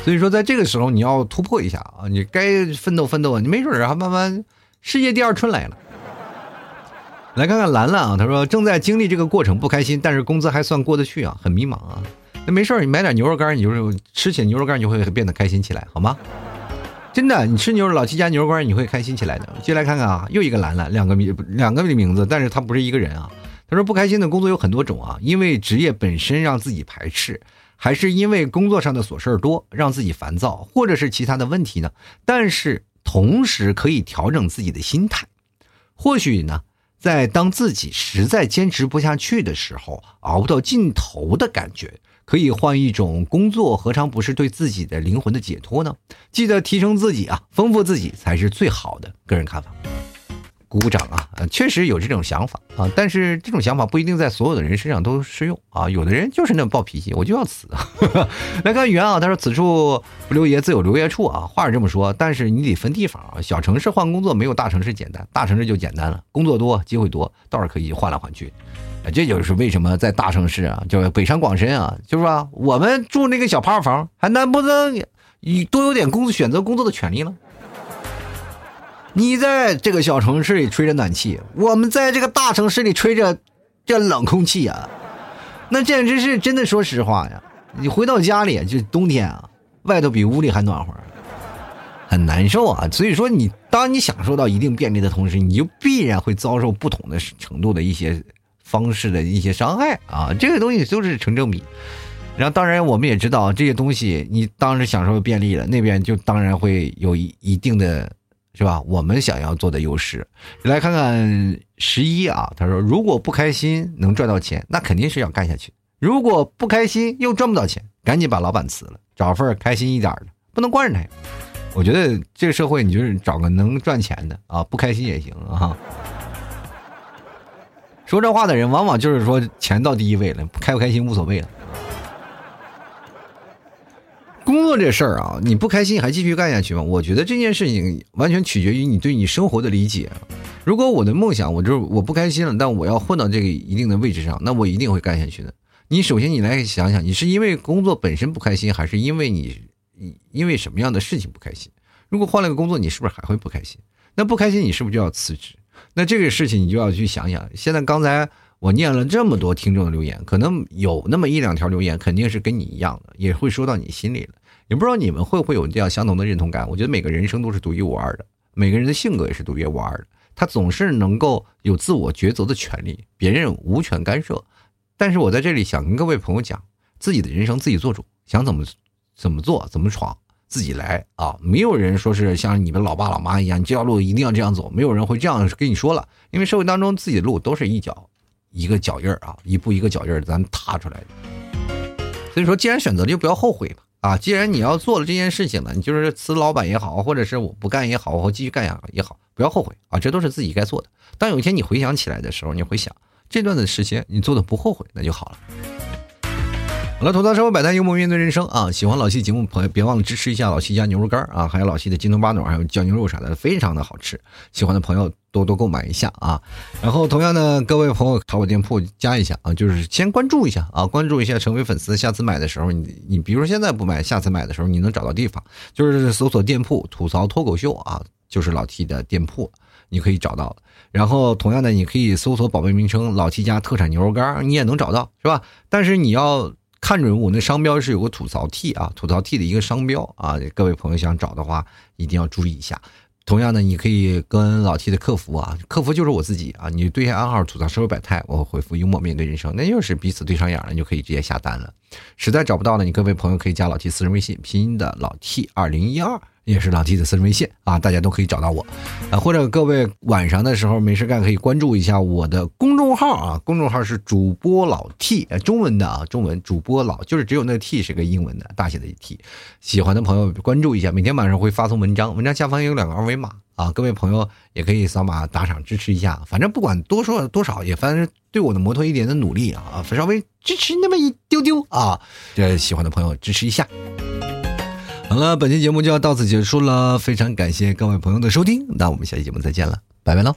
所以说，在这个时候你要突破一下啊！你该奋斗奋斗啊，你没准儿还慢慢世界第二春来了。来看看兰兰啊，她说正在经历这个过程，不开心，但是工资还算过得去啊，很迷茫啊。那没事儿，你买点牛肉干，你就是吃起牛肉干，你就会变得开心起来，好吗？真的，你吃牛肉老七家牛肉干，你会开心起来的。接来看看啊，又一个兰兰，两个名两个名字，但是他不是一个人啊。他说不开心的工作有很多种啊，因为职业本身让自己排斥。还是因为工作上的琐事儿多，让自己烦躁，或者是其他的问题呢？但是同时可以调整自己的心态，或许呢，在当自己实在坚持不下去的时候，熬不到尽头的感觉，可以换一种工作，何尝不是对自己的灵魂的解脱呢？记得提升自己啊，丰富自己才是最好的个人看法。鼓鼓掌啊！确实有这种想法啊，但是这种想法不一定在所有的人身上都适用啊。有的人就是那么暴脾气，我就要死。来看圆啊，他说：“此处不留爷，自有留爷处啊。”话是这么说，但是你得分地方啊。小城市换工作没有大城市简单，大城市就简单了，工作多，机会多，倒是可以换来换去。这就是为什么在大城市啊，叫北上广深啊，就是说我们住那个小趴房，还能不能多有点工作选择工作的权利了？你在这个小城市里吹着暖气，我们在这个大城市里吹着这冷空气啊，那简直是真的。说实话呀，你回到家里就冬天啊，外头比屋里还暖和，很难受啊。所以说，你当你享受到一定便利的同时，你就必然会遭受不同的程度的一些方式的一些伤害啊。这个东西都是成正比。然后，当然我们也知道这些东西，你当时享受便利了，那边就当然会有一一定的。是吧？我们想要做的优势，来看看十一啊。他说：“如果不开心能赚到钱，那肯定是要干下去；如果不开心又赚不到钱，赶紧把老板辞了，找份开心一点的，不能惯着他呀。我觉得这个社会，你就是找个能赚钱的啊，不开心也行啊。说这话的人，往往就是说钱到第一位了，开不开心无所谓了。”工作这事儿啊，你不开心还继续干下去吗？我觉得这件事情完全取决于你对你生活的理解。如果我的梦想，我就是我不开心了，但我要混到这个一定的位置上，那我一定会干下去的。你首先你来想想，你是因为工作本身不开心，还是因为你因为什么样的事情不开心？如果换了个工作，你是不是还会不开心？那不开心，你是不是就要辞职？那这个事情你就要去想想。现在刚才。我念了这么多听众的留言，可能有那么一两条留言肯定是跟你一样的，也会说到你心里了。也不知道你们会不会有这样相同的认同感。我觉得每个人生都是独一无二的，每个人的性格也是独一无二的。他总是能够有自我抉择的权利，别人无权干涉。但是我在这里想跟各位朋友讲，自己的人生自己做主，想怎么怎么做怎么闯，自己来啊！没有人说是像你们老爸老妈一样，你这条路一定要这样走，没有人会这样跟你说了。因为社会当中自己的路都是一脚一个脚印儿啊，一步一个脚印儿咱踏出来的。所以说，既然选择了就不要后悔吧。啊，既然你要做了这件事情了，你就是辞老板也好，或者是我不干也好，我继续干也也好，不要后悔啊，这都是自己该做的。当有一天你回想起来的时候，你会想这段的时间你做的不后悔，那就好了。好了，吐槽生活百态，幽默面对人生啊！喜欢老七节目朋友，别忘了支持一下老七家牛肉干啊，还有老七的金东八暖，还有酱牛肉啥的，非常的好吃。喜欢的朋友多多购买一下啊！然后同样的，各位朋友淘宝店铺加一下啊，就是先关注一下啊，关注一下，成为粉丝。下次买的时候，你你比如说现在不买，下次买的时候你能找到地方，就是搜索店铺“吐槽脱口秀”啊，就是老 T 的店铺，你可以找到。然后同样的，你可以搜索宝贝名称“老七家特产牛肉干”，你也能找到，是吧？但是你要。看准我那商标是有个吐槽 T 啊，吐槽 T 的一个商标啊，各位朋友想找的话一定要注意一下。同样的，你可以跟老 T 的客服啊，客服就是我自己啊，你对下暗号吐槽社会百态，我回复幽默面对人生，那就是彼此对上眼了，你就可以直接下单了。实在找不到呢，你各位朋友可以加老 T 私人微信，拼音的老 T 二零一二。也是老 T 的私人微信啊，大家都可以找到我，啊，或者各位晚上的时候没事干可以关注一下我的公众号啊，公众号是主播老 T，中文的啊，中文主播老就是只有那个 T 是个英文的大写的 T，喜欢的朋友关注一下，每天晚上会发送文章，文章下方有两个二维码啊，各位朋友也可以扫码打赏支持一下，反正不管多说多少，也反正对我的摩托一点的努力啊，稍微支持那么一丢丢啊，这喜欢的朋友支持一下。好了，本期节目就要到此结束了，非常感谢各位朋友的收听，那我们下期节目再见了，拜拜喽。